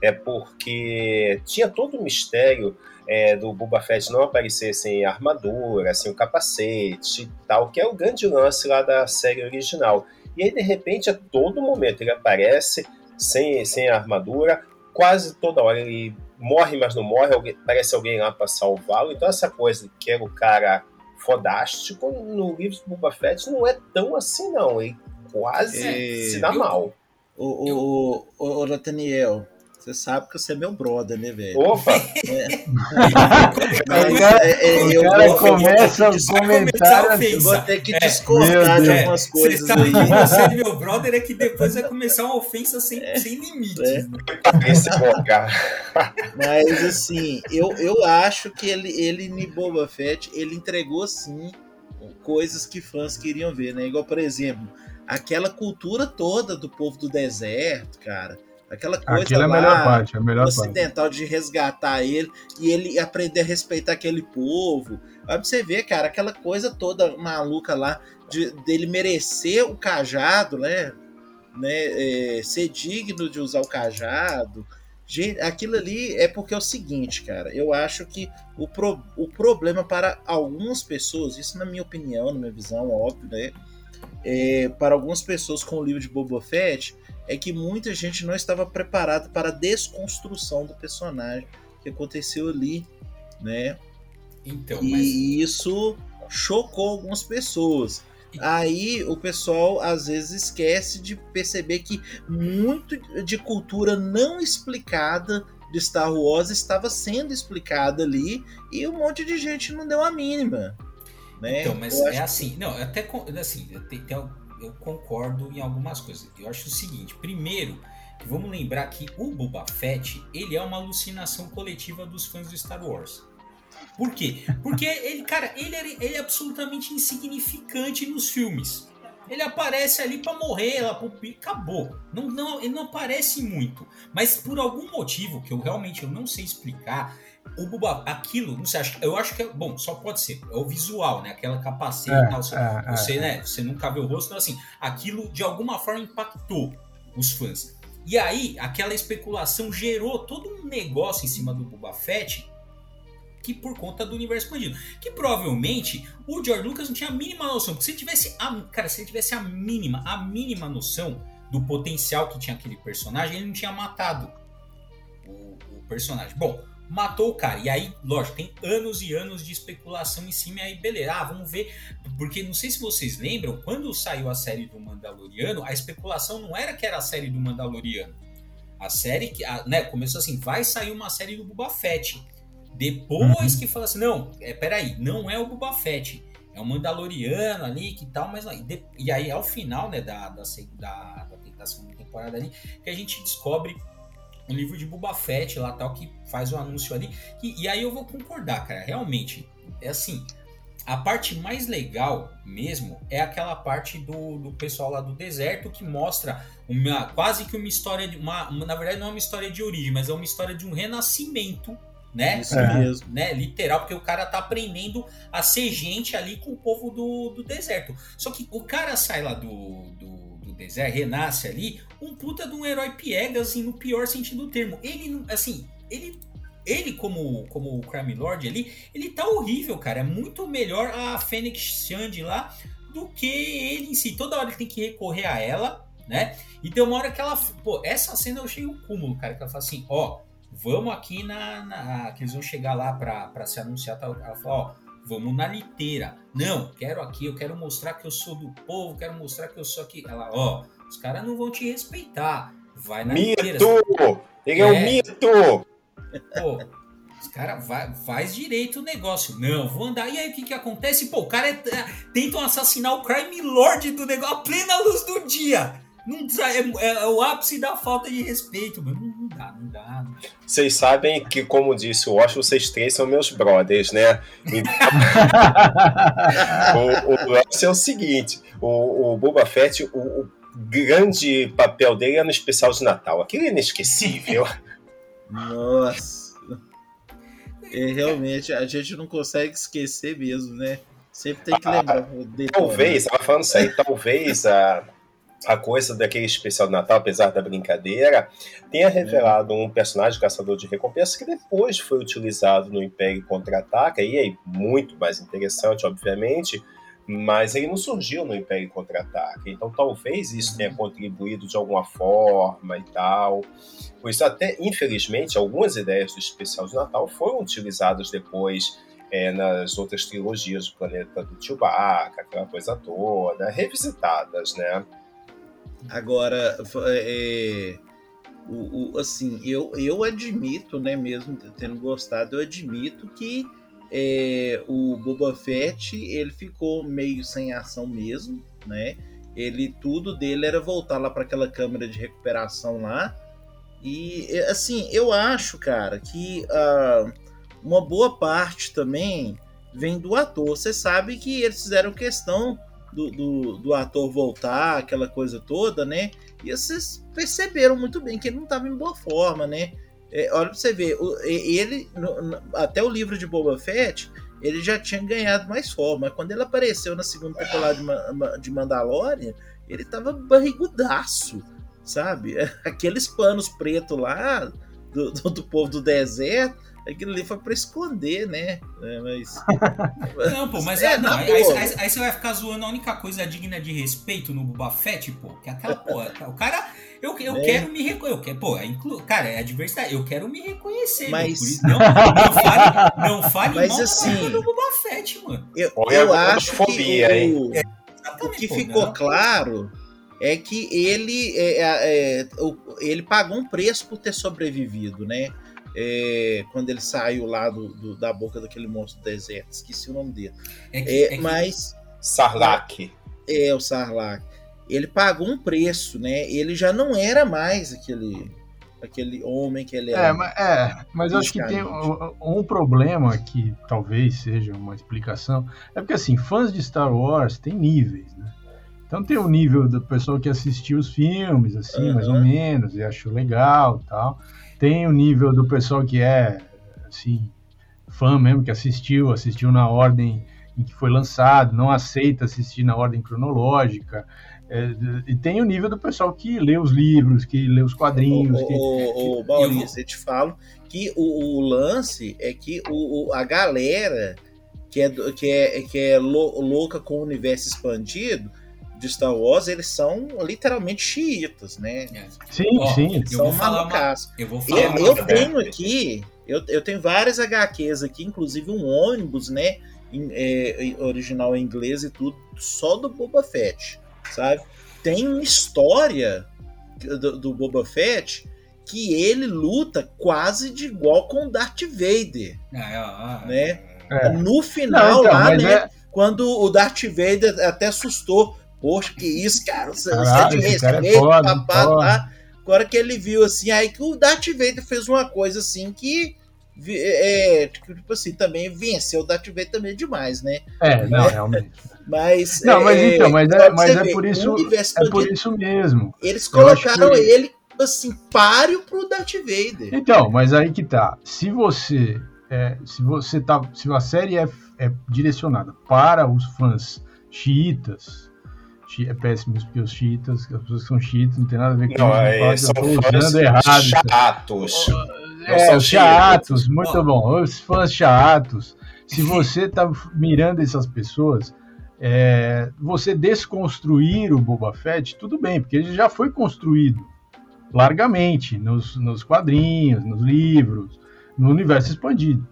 é porque tinha todo o mistério é, do Boba Fett não aparecer sem armadura, sem o capacete e tal, que é o grande lance lá da série original. E aí, de repente, a todo momento ele aparece sem, sem armadura, quase toda hora ele morre, mas não morre, alguém, parece alguém lá para salvá-lo. Então, essa coisa que era o cara fodástico no livro do Boba Fett não é tão assim, não. Ele quase é, se dá mal. O, o, o, o Nathaniel, você sabe que você é meu brother, né, velho? Opa! É. Mas, é, é, o cara vou, começa o comentário. Eu vou ter que é. discordar de algumas coisas você aí. Você é meu brother é que depois vai começar uma ofensa sem, é. sem limites. É. Mas assim, eu, eu acho que ele, ele em Boba Fett, ele entregou sim coisas que fãs queriam ver, né? Igual, por exemplo, aquela cultura toda do povo do deserto, cara Aquela coisa Aquilo é a melhor parte, a melhor ocidental parte. de resgatar ele e ele aprender a respeitar aquele povo. Pra você ver, cara, aquela coisa toda maluca lá de, dele merecer o cajado, né? né é, ser digno de usar o cajado. Aquilo ali é porque é o seguinte, cara. Eu acho que o, pro, o problema para algumas pessoas, isso na minha opinião, na minha visão, óbvio, né? É, para algumas pessoas com o livro de Boba Fett, é que muita gente não estava preparada para a desconstrução do personagem que aconteceu ali, né? Então, e mas... isso chocou algumas pessoas. Aí o pessoal às vezes esquece de perceber que muito de cultura não explicada de Star Wars estava sendo explicada ali e um monte de gente não deu a mínima. Né? Então, mas é assim, não, até assim, eu, eu concordo em algumas coisas. Eu acho o seguinte, primeiro, vamos lembrar que o Boba Fett, ele é uma alucinação coletiva dos fãs do Star Wars. Por quê? Porque ele, cara, ele é, ele é absolutamente insignificante nos filmes. Ele aparece ali para morrer, lá, acabou. Não, não, ele não aparece muito. Mas por algum motivo que eu realmente eu não sei explicar, o Buba, aquilo, não sei, eu acho que é, bom, só pode ser, é o visual, né? Aquela capacete é, tal, você, é, é, você, né, você nunca vê o rosto, então assim, aquilo de alguma forma impactou os fãs. E aí, aquela especulação gerou todo um negócio em cima do Boba Fett que por conta do universo expandido. Que provavelmente o George Lucas não tinha a mínima noção. Porque se ele tivesse a, cara, se ele tivesse a mínima, a mínima noção do potencial que tinha aquele personagem, ele não tinha matado o, o personagem. Bom, matou o cara. E aí, lógico, tem anos e anos de especulação em cima. E aí, beleza, ah, vamos ver. Porque não sei se vocês lembram, quando saiu a série do Mandaloriano, a especulação não era que era a série do Mandaloriano. A série que, a, né, começou assim, vai sair uma série do Boba Fett. Depois uhum. que fala assim, não, é, peraí, não é o Boba Fett, é o Mandaloriano ali, que tal, mas e, de, e aí ao final, né, da, da, da, da segunda temporada ali, que a gente descobre o livro de Boba Fett lá, tal, que faz o anúncio ali, e, e aí eu vou concordar, cara, realmente, é assim, a parte mais legal mesmo é aquela parte do, do pessoal lá do deserto que mostra uma, quase que uma história de uma, uma, na verdade não é uma história de origem, mas é uma história de um renascimento né? Isso é. mesmo. Né? Literal, porque o cara tá aprendendo a ser gente ali com o povo do, do deserto. Só que o cara sai lá do, do, do deserto, renasce ali, um puta de um herói piegas, assim, no pior sentido do termo. Ele, assim, ele ele como como o Crime Lord ali, ele tá horrível, cara. É muito melhor a Fênix Shand lá do que ele em si. Toda hora ele tem que recorrer a ela, né? E tem uma hora que ela, pô, essa cena eu achei o um cúmulo, cara, que ela fala assim, ó, vamos aqui na, na, que eles vão chegar lá para se anunciar tal. Ela fala, ó, vamos na liteira. Não, quero aqui, eu quero mostrar que eu sou do povo, quero mostrar que eu sou aqui. Ela, ó, os caras não vão te respeitar. Vai na mito! liteira. Ele é, é um mito! Pô, os caras faz direito o negócio. Não, vou andar. E aí o que que acontece? Pô, o cara é, é, tentam assassinar o crime lord do negócio a plena luz do dia. Não, é, é, é, o ápice da falta de respeito, mano. Vocês sabem que, como disse o Washington, vocês três são meus brothers, né? o, o lance é o seguinte: o, o Boba Fett, o, o grande papel dele é no especial de Natal. Aquilo é inesquecível. Nossa. É, realmente, a gente não consegue esquecer mesmo, né? Sempre tem que lembrar. Ah, talvez, ela falando isso aí, talvez a a coisa daquele especial de Natal, apesar da brincadeira, tenha é. revelado um personagem caçador de recompensas que depois foi utilizado no Império Contra-Ataca, e aí muito mais interessante, obviamente, mas ele não surgiu no Império Contra-Ataca. Então talvez isso tenha contribuído de alguma forma e tal. Por isso, até infelizmente, algumas ideias do especial de Natal foram utilizadas depois é, nas outras trilogias do Planeta do Chewbacca, aquela coisa toda, revisitadas, né? Agora, é, o, o, assim, eu, eu admito, né, mesmo tendo gostado, eu admito que é, o Boba Fett ele ficou meio sem ação mesmo, né? Ele tudo dele era voltar lá para aquela câmera de recuperação lá. E assim, eu acho, cara, que uh, uma boa parte também vem do ator. Você sabe que eles fizeram questão do, do, do, ator voltar, aquela coisa toda, né? E vocês perceberam muito bem que ele não estava em boa forma, né? É, olha pra você ver, ele, até o livro de Boba Fett, ele já tinha ganhado mais forma. Quando ele apareceu na segunda temporada de, de Mandalorian, ele tava barrigudaço, sabe? Aqueles panos pretos lá do, do, do povo do deserto aquilo ali foi pra esconder, né? É, mas. Não, pô, mas é, não, aí, aí, aí, aí, você vai ficar zoando a única coisa digna de respeito no Boba Fett, pô, que é aquela porra. O cara. Eu, eu é. quero me reconhecer. Pô, é inclu... cara, é a diversidade. Eu quero me reconhecer. Mas. Isso, não, não fale, não fale mas, mal assim, do Boba Fett, mano. Eu, eu acho que o, é, o que ficou não. claro é que ele, é, é, é ele pagou um preço por ter sobrevivido, né? É, quando ele saiu lá do, do, da boca daquele monstro do deserto, esqueci o nome dele. É que, é, é mas Sarlacc. É o Sarlacc. Ele pagou um preço, né? Ele já não era mais aquele aquele homem que ele era. É, mas, é, mas eu acho que tem um, um, problema que talvez seja uma explicação. É porque assim, fãs de Star Wars têm níveis, né? Então tem o nível do pessoal que assistiu os filmes, assim, uhum. mais ou menos, e achou legal tal. Tem o nível do pessoal que é, assim, fã mesmo, que assistiu, assistiu na ordem em que foi lançado, não aceita assistir na ordem cronológica. É, e tem o nível do pessoal que lê os livros, que lê os quadrinhos. Ô, que, ô, ô Maurício, eu te falo que o, o lance é que o, o, a galera que é, que é, que é louca com o universo expandido de Star Wars, eles são literalmente xiitas, né? É. Sim, oh, sim. São eu vou malucas. Uma, eu vou falar eu, eu tenho aqui, eu, eu tenho várias HQs aqui, inclusive um ônibus, né? Em, é, original em inglês e tudo, só do Boba Fett, sabe? Tem uma história do, do Boba Fett que ele luta quase de igual com o Darth Vader, ah, é, né? É. No final Não, então, lá, né? É quando o Darth Vader até assustou, Poxa, que isso, cara. Você, Caralho, é de respeito, é papá, tá? Agora que ele viu assim, aí que o Darth Vader fez uma coisa assim que. É, tipo assim, também venceu o Darth Vader também demais, né? É, não, é. realmente. Mas. Não, mas é, então, mas é, mas é por isso. É por isso mesmo. Eles colocaram que... ele assim, páreo pro Darth Vader. Então, mas aí que tá. Se você. É, se você tá. Se a série é, é direcionada para os fãs xiitas, é péssimo porque os chiitas, as pessoas são chiitas, não tem nada a ver com não, é, são fãs errado. chatos. É, os chatos, muito bom. Os fãs chatos. Se você tá mirando essas pessoas, é, você desconstruir o Boba Fett, tudo bem, porque ele já foi construído largamente nos, nos quadrinhos, nos livros, no universo expandido.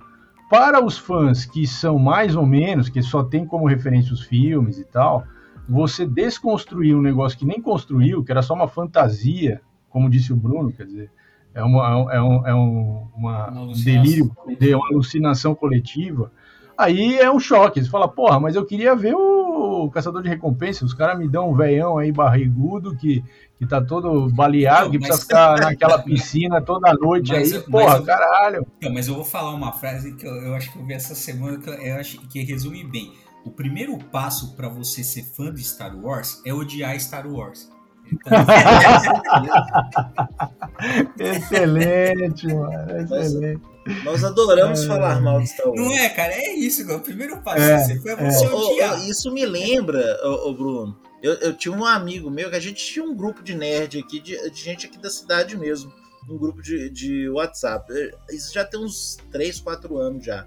Para os fãs que são mais ou menos, que só tem como referência os filmes e tal, você desconstruir um negócio que nem construiu, que era só uma fantasia, como disse o Bruno, quer dizer, é, uma, é, um, é um, uma, um delírio, de uma alucinação coletiva, aí é um choque. Você fala, porra, mas eu queria ver o Caçador de Recompensa, os caras me dão um veião aí barrigudo que, que tá todo baleado, não, que precisa ficar naquela piscina toda noite mas, aí, porra, eu, caralho. Mas eu vou falar uma frase que eu, eu acho que eu vi essa semana que eu acho que resume bem o primeiro passo para você ser fã de Star Wars é odiar Star Wars. Então, excelente, mano. Excelente. Nós, nós adoramos é, falar mal de Star Wars. Não é, cara? É isso, o primeiro passo é, você foi é. você odiar. Isso me lembra, ô, Bruno. Eu, eu, tinha um amigo meu que a gente tinha um grupo de nerd aqui, de, de gente aqui da cidade mesmo. Um grupo de, de WhatsApp. Isso já tem uns 3, 4 anos já.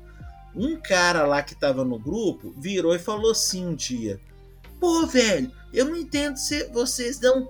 Um cara lá que tava no grupo virou e falou assim um dia: Pô, velho, eu não entendo se vocês não.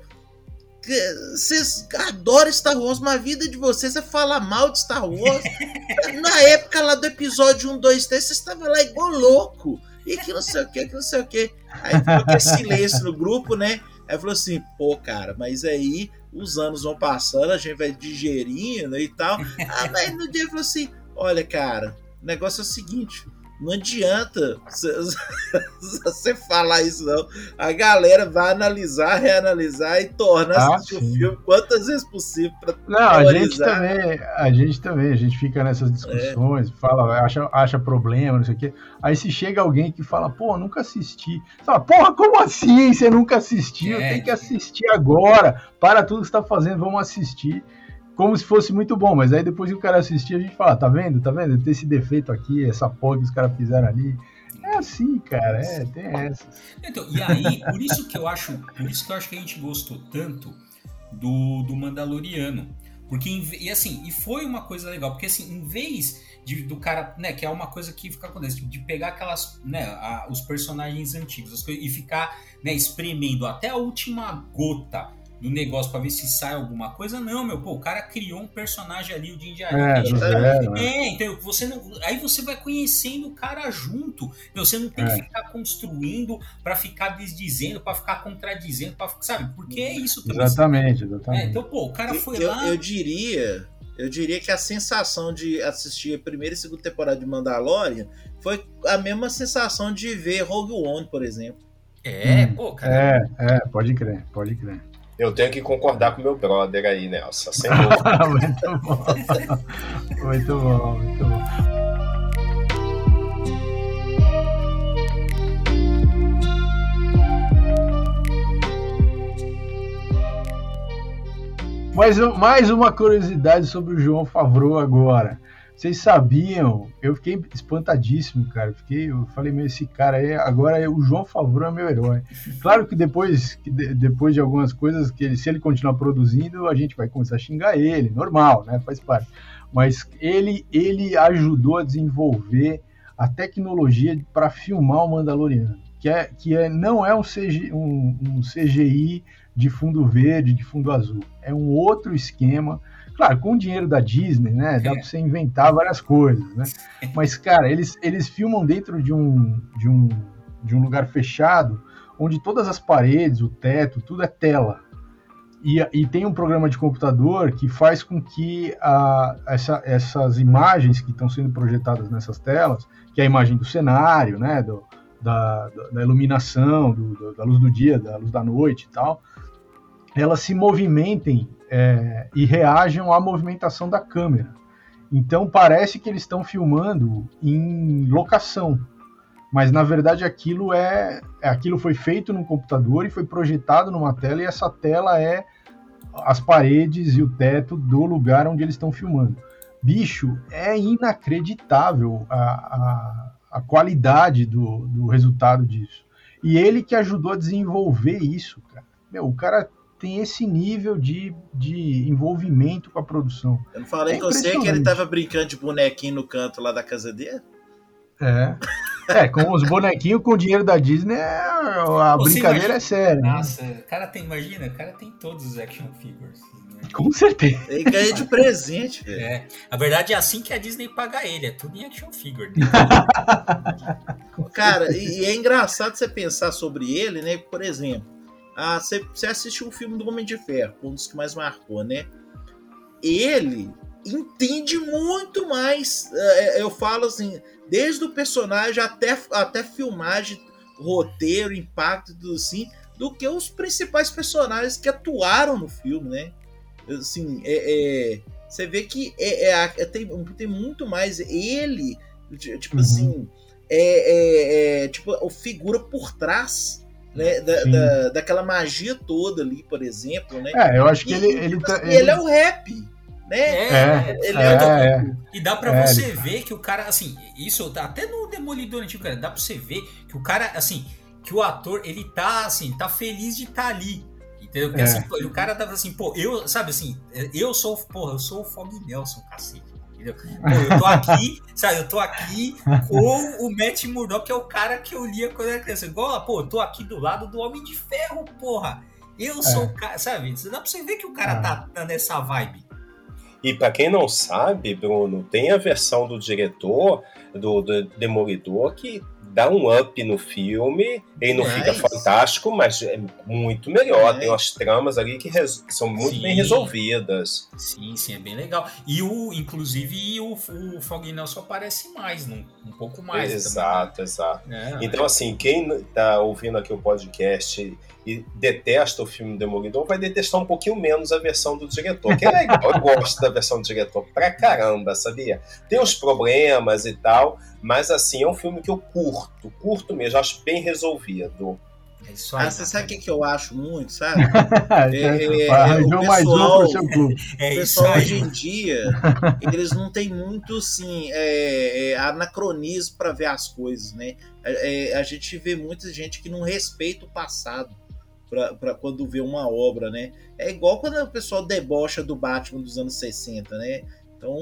Vocês adoram Star Wars, mas a vida de vocês é falar mal de Star Wars. Na época lá do episódio 1, 2, 3, vocês estavam lá igual louco. E que não sei o que, que não sei o que. Aí ficou aquele silêncio no grupo, né? Aí falou assim, pô, cara, mas aí os anos vão passando, a gente vai digerindo e tal. Ah, mas no dia falou assim: olha, cara, o negócio é o seguinte: não adianta você falar isso, não. A galera vai analisar, reanalisar e tornar ah, assistir o filme quantas vezes possível para Não, a gente também, a gente também, a gente fica nessas discussões, é. fala, acha, acha problema, não sei o quê. Aí se chega alguém que fala, pô, nunca assisti. Você fala, porra, como assim? Você nunca assistiu? É. Tem que assistir agora. Para tudo que você tá fazendo, vamos assistir como se fosse muito bom, mas aí depois que o cara assistir, a gente fala, tá vendo? Tá vendo? Tem esse defeito aqui, essa porra que os caras fizeram ali. É assim, cara, é, tem essa. Então, e aí, por isso que eu acho, por isso que eu acho que a gente gostou tanto do, do Mandaloriano. Porque, e assim, e foi uma coisa legal, porque assim, em vez de, do cara, né, que é uma coisa que fica acontecendo, de pegar aquelas, né, a, os personagens antigos coisas, e ficar, né, espremendo até a última gota do negócio para ver se sai alguma coisa. Não, meu, pô, o cara criou um personagem ali, o de Indiana. É, é, né? é, então você não, aí você vai conhecendo o cara junto. Então, você não tem é. que ficar construindo para ficar desdizendo, para ficar contradizendo, para sabe? Porque é isso também. Exatamente, exatamente. É, então, pô, o cara foi eu, lá. Eu diria, eu diria que a sensação de assistir a primeira e segunda temporada de Mandalorian foi a mesma sensação de ver Rogue One, por exemplo. É, hum, pô, cara. É, é, pode crer, pode crer. Eu tenho que concordar com meu brother aí, Nelson. Sem muito bom. Muito bom, muito bom. Mais, mais uma curiosidade sobre o João Favreau agora. Vocês sabiam? Eu fiquei espantadíssimo, cara. Fiquei, eu falei, meu, esse cara aí, agora é, o João Favreau é meu herói. Claro que depois, que de, depois de algumas coisas, que ele, se ele continuar produzindo, a gente vai começar a xingar ele, normal, né? Faz parte. Mas ele, ele ajudou a desenvolver a tecnologia para filmar o Mandaloriano, que, é, que é, não é um, CG, um, um CGI de fundo verde, de fundo azul. É um outro esquema Claro, com o dinheiro da Disney, né? Dá é. pra você inventar várias coisas, né? Mas, cara, eles, eles filmam dentro de um, de, um, de um lugar fechado, onde todas as paredes, o teto, tudo é tela. E, e tem um programa de computador que faz com que a, essa, essas imagens que estão sendo projetadas nessas telas, que é a imagem do cenário, né? Do, da, da, iluminação, do, da luz do dia, da luz da noite e tal, elas se movimentem é, e reajam à movimentação da câmera. Então parece que eles estão filmando em locação, mas na verdade aquilo é, aquilo foi feito num computador e foi projetado numa tela e essa tela é as paredes e o teto do lugar onde eles estão filmando. Bicho, é inacreditável a, a, a qualidade do, do resultado disso. E ele que ajudou a desenvolver isso, cara. Meu, o cara tem esse nível de, de envolvimento com a produção. Eu não falei é com você que ele tava brincando de bonequinho no canto lá da casa dele? É. É, com os bonequinhos com o dinheiro da Disney, é, a Você brincadeira imagina... é séria. Né? Nossa, o cara tem, imagina, o cara tem todos os action figures. Né? Com certeza. Ele ganha de presente, velho. É. A verdade é assim que a Disney paga ele, é tudo em action figure. cara, e, e é engraçado você pensar sobre ele, né? Por exemplo, ah, você, assistiu o filme do Homem de Ferro, um dos que mais marcou, né? Ele entende muito mais. É, é, eu falo assim, desde o personagem até, até filmagem, roteiro, impacto, tudo assim, do que os principais personagens que atuaram no filme, né? Assim, é, é você vê que é, é, é, tem, tem muito mais ele, tipo uhum. assim, é, é, tipo, a figura por trás né, da, da, daquela magia toda ali, por exemplo, né? É, eu acho que e, ele ele, tá, ele, ele é o rap, né? É, ele é, é, é, E dá para é, você ver que o cara, assim, isso até no Demolidor antigo, cara, dá para você ver que o cara, assim, que o ator, ele tá, assim, tá feliz de estar tá ali. Entendeu? Porque, assim, o cara tava assim, pô, eu, sabe assim, eu sou, porra, eu sou o Fog Nelson, cacete entendeu? Pô, eu tô aqui, sabe, eu tô aqui com o Matt Murdock, que é o cara que eu lia quando era criança. Igual, pô, eu tô aqui do lado do Homem de Ferro, porra. Eu sou é. o cara, sabe? Dá pra você ver que o cara é. tá, tá nessa vibe. E para quem não sabe, Bruno, tem a versão do diretor do, do Demolidor que dá um up no filme. Ele não fica fantástico, mas é muito melhor. É. Tem umas tramas ali que, que são muito sim. bem resolvidas. Sim, sim, é bem legal. E o, inclusive, o, o Fog Nelson aparece mais, um, um pouco mais. Exato, também. exato. É, então, assim, quem tá ouvindo aqui o podcast e detesta o filme Demolidor, vai detestar um pouquinho menos a versão do diretor, que é legal. Eu gosto da versão do diretor pra caramba, sabia? Tem uns problemas e tal, mas assim, é um filme que eu curto, curto mesmo, acho bem resolvido. É isso aí, ah, você sabe o que, que eu acho muito, sabe? é, é, o pessoal, é, pessoal hoje em dia, eles não têm muito assim, é, é anacronismo para ver as coisas, né? É, a gente vê muita gente que não respeita o passado para quando vê uma obra, né? É igual quando o pessoal debocha do Batman dos anos 60, né? Então.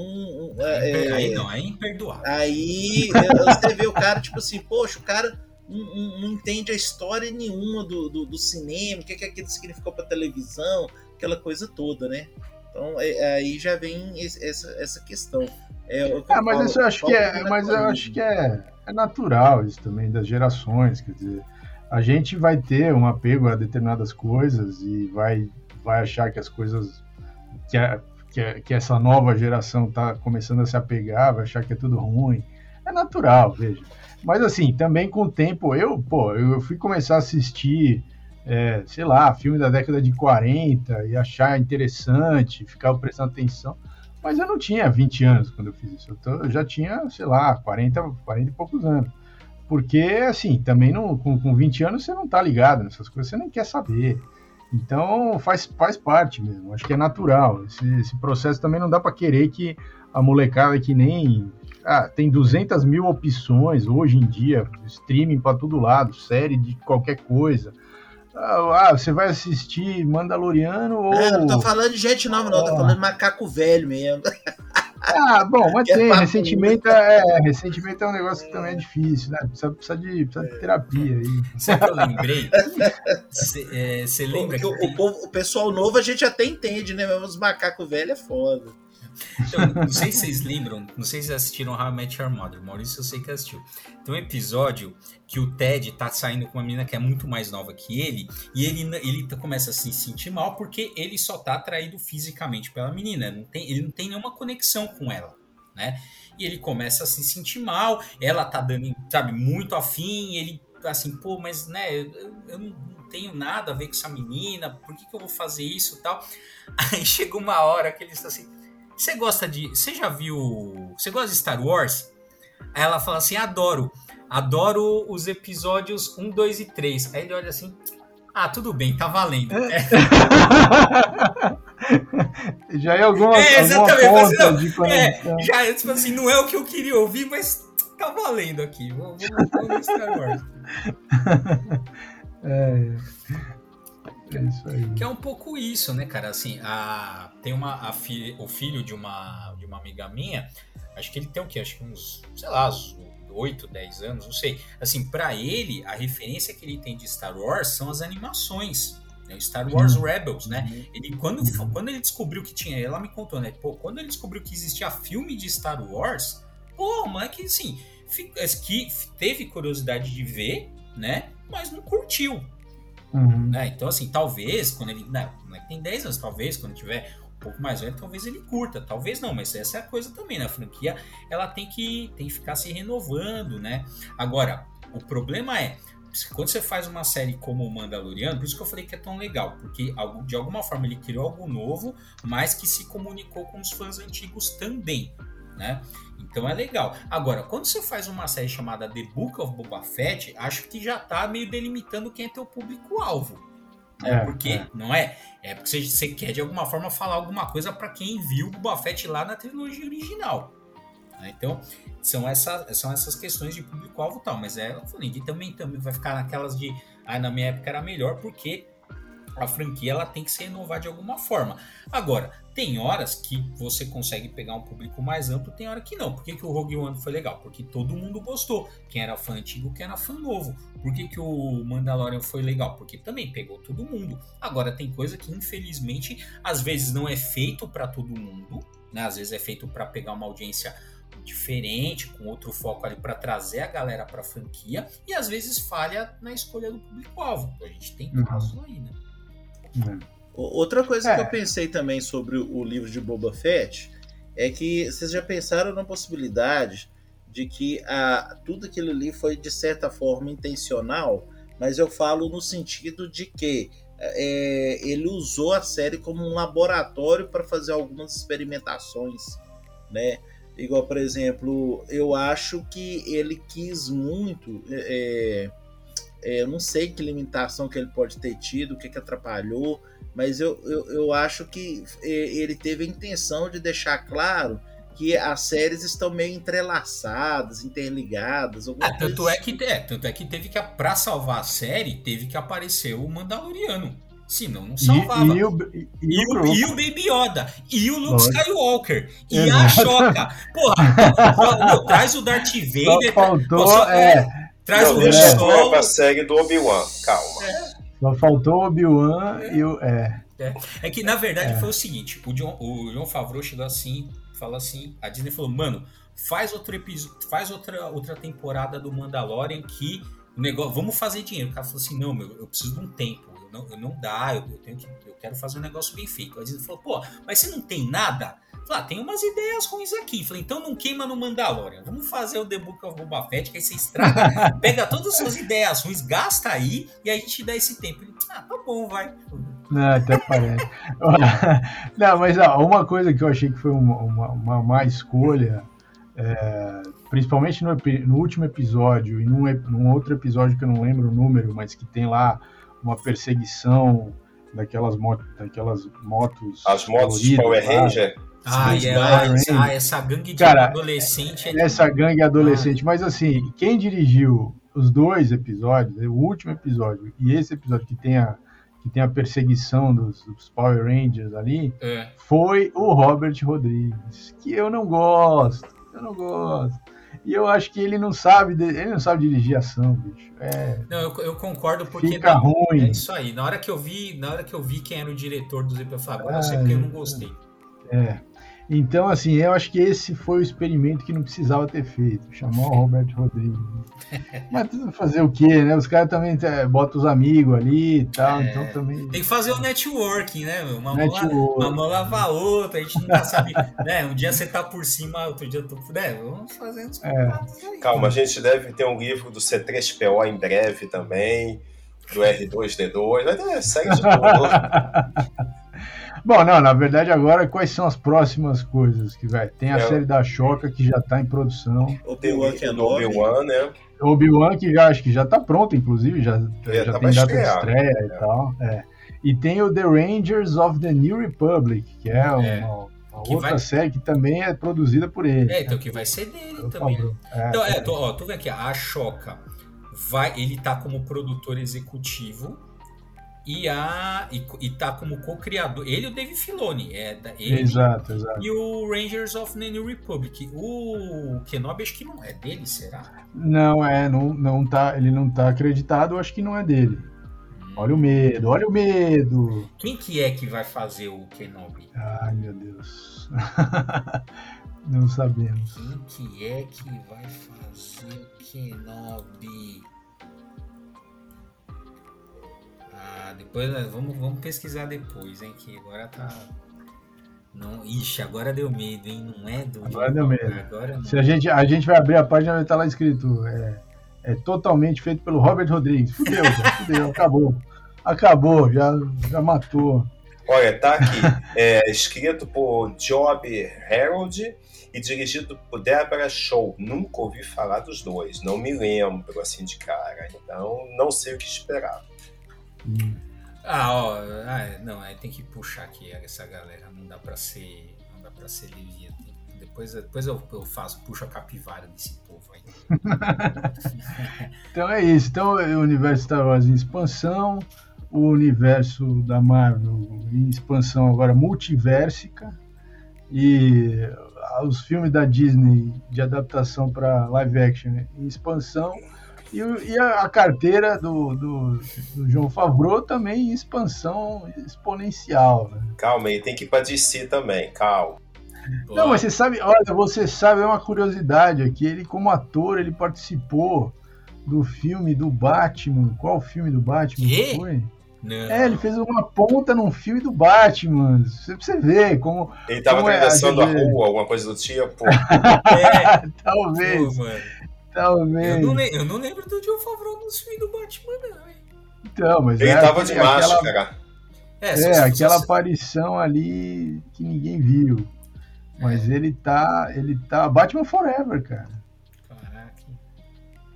É, é, aí não, é imperdoável. Aí você vê o cara, tipo assim, poxa, o cara não, não entende a história nenhuma do, do, do cinema, o que, que aquilo significou para televisão, aquela coisa toda, né? Então é, aí já vem esse, essa, essa questão. É, ah, mas falo, isso eu acho que é, mas eu acho que é, é natural isso também das gerações, quer dizer a gente vai ter um apego a determinadas coisas e vai, vai achar que as coisas que, a, que, a, que essa nova geração está começando a se apegar, vai achar que é tudo ruim. É natural, veja. Mas assim, também com o tempo, eu, pô, eu fui começar a assistir, é, sei lá, filme da década de 40 e achar interessante, ficar prestando atenção. Mas eu não tinha 20 anos quando eu fiz isso. Eu, tô, eu já tinha, sei lá, 40, 40 e poucos anos. Porque, assim, também não, com, com 20 anos você não tá ligado nessas coisas, você nem quer saber. Então faz, faz parte mesmo, acho que é natural. Esse, esse processo também não dá para querer que a molecada que nem. Ah, tem 200 mil opções hoje em dia, streaming para todo lado, série de qualquer coisa. Ah, você vai assistir Mandaloriano ou. É, não tô falando de gente nova, não, tô falando de macaco velho mesmo. Ah, bom, mas é tem, ressentimento é, ressentimento é um negócio que também é difícil, né? Precisa, precisa, de, precisa de terapia aí. Sabe que eu lembrei? Você é, lembra que. O, o, povo, o, pessoal novo a gente até entende, né? Mas os macacos velhos é foda. Então, não sei se vocês lembram, não sei se vocês assistiram How I Met Your Mother. Maurício, eu sei que assistiu. Tem um episódio que o Ted tá saindo com uma menina que é muito mais nova que ele, e ele, ele começa a se sentir mal porque ele só tá atraído fisicamente pela menina. Não tem, ele não tem nenhuma conexão com ela, né? E ele começa a se sentir mal, ela tá dando, sabe, muito afim, ele assim, pô, mas né, eu, eu não tenho nada a ver com essa menina, por que, que eu vou fazer isso tal? Aí chega uma hora que ele está assim você gosta de. Você já viu. Você gosta de Star Wars? Aí ela fala assim: adoro. Adoro os episódios 1, 2 e 3. Aí ele olha assim: ah, tudo bem, tá valendo. É. já é alguma, é, exatamente, alguma ponta não, de conexão. É, já, tipo assim, não é o que eu queria ouvir, mas tá valendo aqui. Vamos, no Star Wars. é. É isso aí. Que é um pouco isso, né, cara? Assim, a, tem uma, a fi, o filho de uma, de uma amiga minha, acho que ele tem o quê? Acho que uns, sei lá, uns 8, 10 anos, não sei. Assim, para ele, a referência que ele tem de Star Wars são as animações. Né? Star Wars uhum. Rebels, né? Uhum. Ele, quando, uhum. quando ele descobriu que tinha, ela me contou, né? Pô, quando ele descobriu que existia filme de Star Wars, pô, mas é que assim, que teve curiosidade de ver, né? Mas não curtiu. Uhum. Né? Então, assim, talvez, quando ele. Não, não é que tem 10 anos, talvez, quando tiver um pouco mais velho, talvez ele curta, talvez não, mas essa é a coisa também, né? A franquia ela tem que, tem que ficar se renovando, né? Agora, o problema é. Quando você faz uma série como o Mandaloriano, por isso que eu falei que é tão legal, porque de alguma forma ele criou algo novo, mas que se comunicou com os fãs antigos também, né? Então é legal. Agora, quando você faz uma série chamada The Book of Boba Fett, acho que já tá meio delimitando quem é teu público-alvo. Né? É, porque, é. não é? É porque você, você, quer de alguma forma falar alguma coisa para quem viu o Boba Fett lá na trilogia original. Né? Então, são, essa, são essas questões de público-alvo e tal. Mas é, eu falei, que também, também vai ficar naquelas de. Ah, na minha época era melhor, porque a franquia ela tem que se renovar de alguma forma. Agora, tem horas que você consegue pegar um público mais amplo, tem hora que não. Por que, que o Rogue One foi legal? Porque todo mundo gostou. Quem era fã antigo, quem era fã novo. Por que, que o Mandalorian foi legal? Porque também pegou todo mundo. Agora, tem coisa que infelizmente às vezes não é feito para todo mundo, né? Às vezes é feito para pegar uma audiência diferente, com outro foco ali para trazer a galera para a franquia e às vezes falha na escolha do público-alvo. A gente tem uhum. casos aí, né? Uhum. Outra coisa é. que eu pensei também sobre o livro de Boba Fett é que vocês já pensaram na possibilidade de que a, tudo aquilo ali foi de certa forma intencional, mas eu falo no sentido de que é, ele usou a série como um laboratório para fazer algumas experimentações, né? Igual, por exemplo, eu acho que ele quis muito. É, é, eu não sei que limitação que ele pode ter tido, o que, que atrapalhou, mas eu, eu, eu acho que ele teve a intenção de deixar claro que as séries estão meio entrelaçadas, interligadas. É, tanto, é que, é, tanto é que teve que, pra salvar a série, teve que aparecer o Mandaloriano. Senão não salvava. E, e, o, e, e, o, e, o, Baby Yoda. E o Luke Skywalker. E Exato. a Choca. Porra, traz o Darth Vader. Só faltou, só, é, traz não, o deixa é. a série do Obi-Wan. Calma. É. Só faltou o Obi-Wan e o... É. É. é que, na verdade, é. foi o seguinte: o John, o John Favreau chegou assim, fala assim, a Disney falou, mano, faz outro episódio, faz outra, outra temporada do Mandalorian que o negócio, vamos fazer dinheiro. O cara falou assim, não, meu, eu preciso de um tempo. Eu não, eu não dá, eu, eu, tenho que, eu quero fazer um negócio bem feito. A Disney falou, pô, mas você não tem nada? Falei, ah, tem umas ideias ruins aqui. Falei, então não queima no Mandalorian. Vamos fazer o The Book of Boba Fett, que aí você estraga, pega todas as suas ideias ruins, gasta aí e aí a gente dá esse tempo. Ele, ah, tá bom, vai. Não, até parece. Não, mas ó, uma coisa que eu achei que foi uma, uma, uma má escolha, é, principalmente no, no, último episódio e num, num, outro episódio que eu não lembro o número, mas que tem lá uma perseguição daquelas, motos, daquelas motos. As motos de Power Ranger? Ah, é, ah, essa gangue de Cara, adolescente. É essa gangue adolescente. Ah. Mas assim, quem dirigiu os dois episódios, o último episódio e esse episódio que tem a que tem a perseguição dos, dos Power Rangers ali, é. foi o Robert Rodrigues, que eu não gosto, eu não gosto. E eu acho que ele não sabe, ele não sabe dirigir ação, bicho. É, não, eu, eu concordo porque fica não, ruim. É isso aí. Na hora que eu vi, na hora que eu vi quem era o diretor do Zip, eu falei, agora eu sei porque eu não gostei. É. Então, assim, eu acho que esse foi o experimento que não precisava ter feito, chamar o Roberto Rodrigues. Mas fazer o quê, né? Os caras também é, botam os amigos ali e tal, é, então também... Tem que fazer o networking, né? Uma, network. mão, uma mão lava a outra, a gente nunca sabe, né? Um dia você tá por cima, outro dia eu tô por... É, vamos fazendo os é. Calma, a gente deve ter um livro do C3PO em breve também, do R2-D2, vai ter segue de tudo. Bom, não, na verdade agora quais são as próximas coisas que vai? Tem a é. série da Choca que já está em produção. Obi-Wan que é Obi-Wan, né? Obi-Wan que já acho que já está pronto, inclusive, já, já, já tá tem data de estreia é. e tal. É. E tem o The Rangers of the New Republic, que é uma, é. uma outra vai... série que também é produzida por ele. É, então que vai ser dele Eu também. É, então, é, tô, ó, tu vê aqui, a Choca vai, ele tá como produtor executivo e, a, e, e tá como co-criador. Ele e o Dave Filoni. É, ele, exato, exato. E o Rangers of the New Republic. O Kenobi acho que não é dele, será? Não, é, não, não tá, ele não tá acreditado, acho que não é dele. Hum. Olha o medo, olha o medo. Quem que é que vai fazer o Kenobi? Ai, meu Deus. não sabemos. Quem que é que vai fazer o Kenobi? Ah, depois vamos, vamos pesquisar depois, hein? Que agora tá. Não, ixi, agora deu medo, hein? Não é do. Agora deu medo. Agora Se a gente, a gente vai abrir a página, vai estar lá escrito. É, é totalmente feito pelo Robert Rodrigues. Fudeu, fudeu, acabou. Acabou, já, já matou. Olha, tá aqui. É, escrito por Job Harold e dirigido por Deborah Show. Nunca ouvi falar dos dois, não me lembro assim de cara. Então, não sei o que esperar. Ah, ó, ah, não, aí tem que puxar aqui essa galera, não dá pra ser, não dá pra ser Levia. Depois, depois eu, eu faço, puxo a capivara desse povo aí. então é isso, então o universo Star Wars em expansão, o universo da Marvel em expansão agora multiversica e os filmes da Disney de adaptação para live action em expansão e, e a, a, carteira do, do, do, João Favreau também em expansão exponencial. Né? Calma aí, tem que ir para DC também, calma. Não, mas você sabe, olha, você sabe, é uma curiosidade aqui, ele como ator, ele participou do filme do Batman. Qual filme do Batman que foi? Não. É, ele fez uma ponta num filme do Batman. Você precisa ver como. Ele tava como é atravessando é, a, a rua, alguma coisa do tipo. é, talvez. Pô, Talvez. Eu não, eu não lembro do John Favreau no filme do Batman, não, hein? Então, mas Ele é tava de máscara. Aquela, é, é aquela aparição ali que ninguém viu. Mas é. ele tá. Ele tá. Batman Forever, cara. Caraca.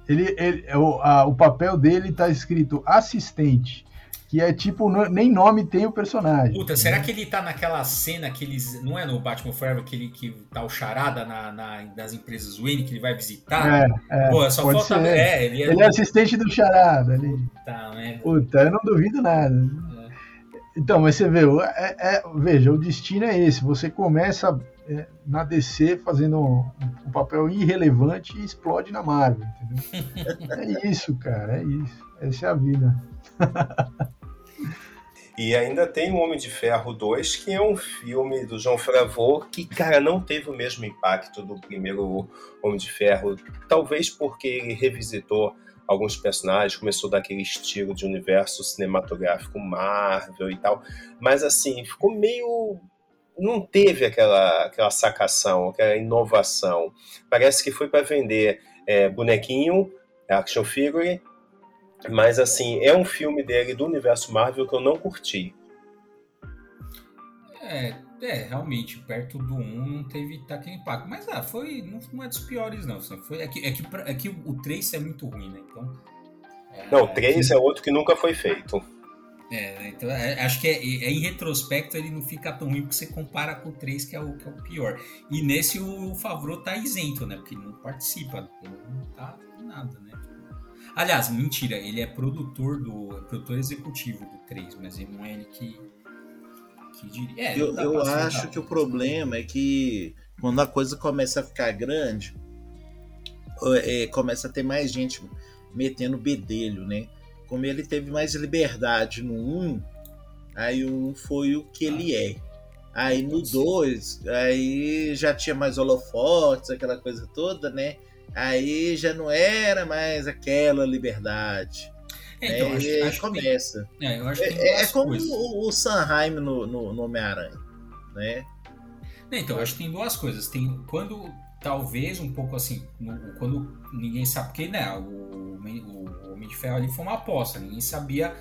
Ele, ele, o, a, o papel dele tá escrito assistente. Que é tipo, nem nome tem o personagem. Puta, será que ele tá naquela cena que eles. Não é no Batman Forever que ele que tá o charada na, na, nas empresas Wayne que ele vai visitar? É, é Pô, só falta. Ser. É, ele é, ele é assistente do charada ali. Puta, né? Puta, eu não duvido nada. É. Então, mas você vê, é, é, veja, o destino é esse. Você começa é, na DC fazendo um, um, papel irrelevante e explode na Marvel, entendeu? é isso, cara, é isso. Essa é a vida. E ainda tem o Homem de Ferro 2, que é um filme do João Favreau que, cara, não teve o mesmo impacto do primeiro Homem de Ferro. Talvez porque ele revisitou alguns personagens, começou daquele estilo de universo cinematográfico Marvel e tal. Mas, assim, ficou meio não teve aquela, aquela sacação, aquela inovação. Parece que foi para vender é, bonequinho, action figure, mas assim, é um filme dele do universo Marvel que eu não curti. É, é realmente, perto do 1 não teve aquele impacto. Mas ah, foi, não, não é dos piores, não. Foi, é, que, é, que, é que o 3 é muito ruim, né? Então. É, não, o 3 é, é outro que nunca foi feito. É, então é, acho que é, é, em retrospecto ele não fica tão ruim porque você compara com o 3, que é o, que é o pior. E nesse o Favreau tá isento, né? Porque ele não participa, ele não tá nada, né? Aliás, mentira, ele é produtor do. É produtor executivo do 3, mas ele não é ele que. que diria. É, eu eu acho que o problema é que quando a coisa começa a ficar grande, é, começa a ter mais gente metendo bedelho, né? como ele teve mais liberdade no 1, aí o 1 foi o que ele é. Aí no 2, aí já tinha mais holofotes, aquela coisa toda, né? Aí já não era mais aquela liberdade. É, então, acho, acho começa. É, eu acho que é, é como o, o Sanheim no, no, no Homem-Aranha, né? Então, acho que tem duas coisas. Tem quando talvez um pouco assim, no, quando ninguém sabe, porque né, o, o Homem de Ferro ali foi uma aposta, ninguém sabia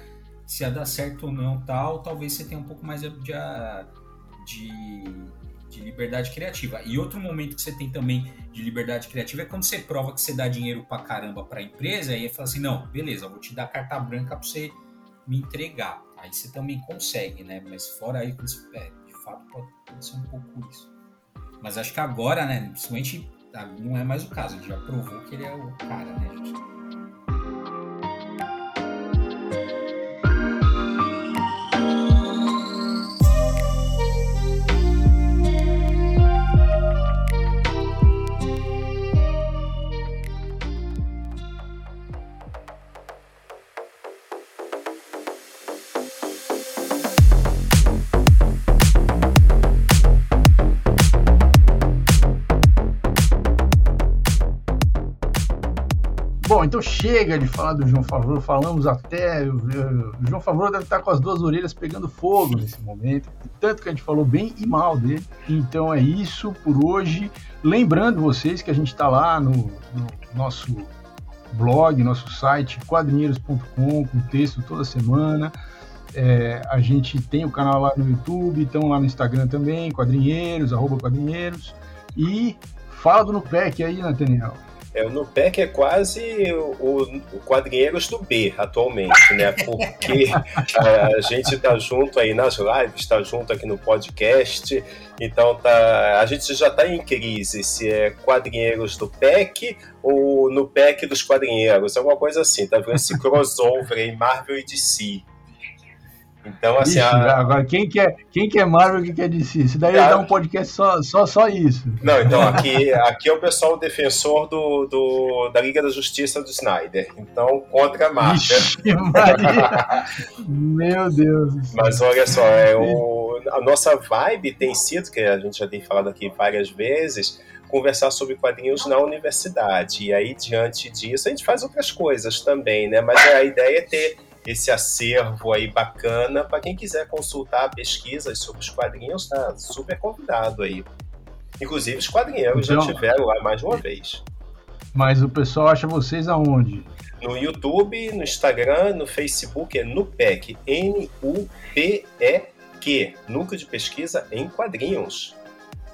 se ia dar certo ou não, tal, talvez você tenha um pouco mais de, de, de liberdade criativa. E outro momento que você tem também de liberdade criativa é quando você prova que você dá dinheiro pra caramba pra empresa e aí fala assim, não, beleza, vou te dar carta branca pra você me entregar. Aí você também consegue, né? Mas fora aí, é, de fato pode ser um pouco isso. Mas acho que agora, né, principalmente, ah, não é mais o caso. Ele já provou que ele é o cara, né, gente? Então chega de falar do João Favreau, falamos até. O, João Favreau deve estar com as duas orelhas pegando fogo nesse momento, tanto que a gente falou bem e mal dele. Então é isso por hoje. Lembrando vocês que a gente está lá no, no nosso blog, nosso site, quadrinheiros.com, com texto toda semana. É, a gente tem o canal lá no YouTube, estão lá no Instagram também, quadrinheiros, arroba quadrinheiros. E fala do Nupec aí, Nathaniel. É, o Nupec é quase o, o Quadrinheiros do B atualmente, né? Porque a, a gente tá junto aí nas lives, tá junto aqui no podcast, então tá, a gente já tá em crise se é Quadrinheiros do PEC ou no PEC dos Quadrinheiros, alguma coisa assim, tá vendo esse crossover em Marvel e DC. Então, assim. Ixi, a... Agora, quem quer, quem quer Marvel e quem quer DC? Isso daí é... dá um podcast só, só, só isso. Não, então, aqui, aqui é o pessoal defensor do, do, da Liga da Justiça do Snyder. Então, contra a Marvel. Ixi, Meu Deus. Mas olha só, é, o, a nossa vibe tem sido, que a gente já tem falado aqui várias vezes, conversar sobre quadrinhos na universidade. E aí, diante disso, a gente faz outras coisas também, né? Mas a ideia é ter esse acervo aí bacana para quem quiser consultar pesquisas sobre os quadrinhos, tá super convidado aí. Inclusive os quadrinheiros então, já tiveram lá mais uma vez. Mas o pessoal acha vocês aonde? No YouTube, no Instagram, no Facebook é NUPEC, N-U-P-E-Q, Núcleo de Pesquisa em Quadrinhos.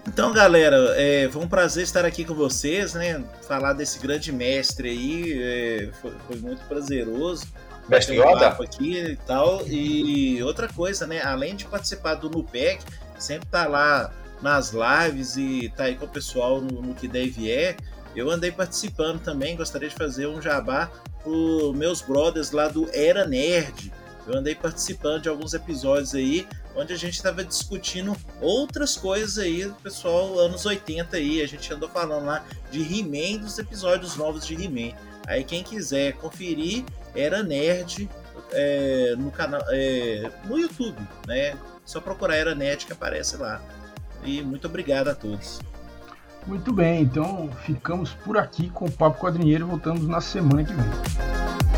Então, galera, é, foi um prazer estar aqui com vocês, né? Falar desse grande mestre aí, é, foi, foi, muito prazeroso. Mestre Yoda? aqui e tal. E outra coisa, né? Além de participar do NUPEC, sempre tá lá nas lives e tá aí com o pessoal no, no que deve é. Eu andei participando também, gostaria de fazer um jabá para meus brothers lá do Era Nerd. Eu andei participando de alguns episódios aí, onde a gente estava discutindo outras coisas aí, pessoal, anos 80 aí. A gente andou falando lá de He-Man, dos episódios novos de He-Man. Aí quem quiser conferir, Era Nerd é, no canal, é, no YouTube, né? Só procurar Era Nerd que aparece lá. E muito obrigado a todos. Muito bem, então ficamos por aqui com o Papo Quadrinheiro voltamos na semana que vem.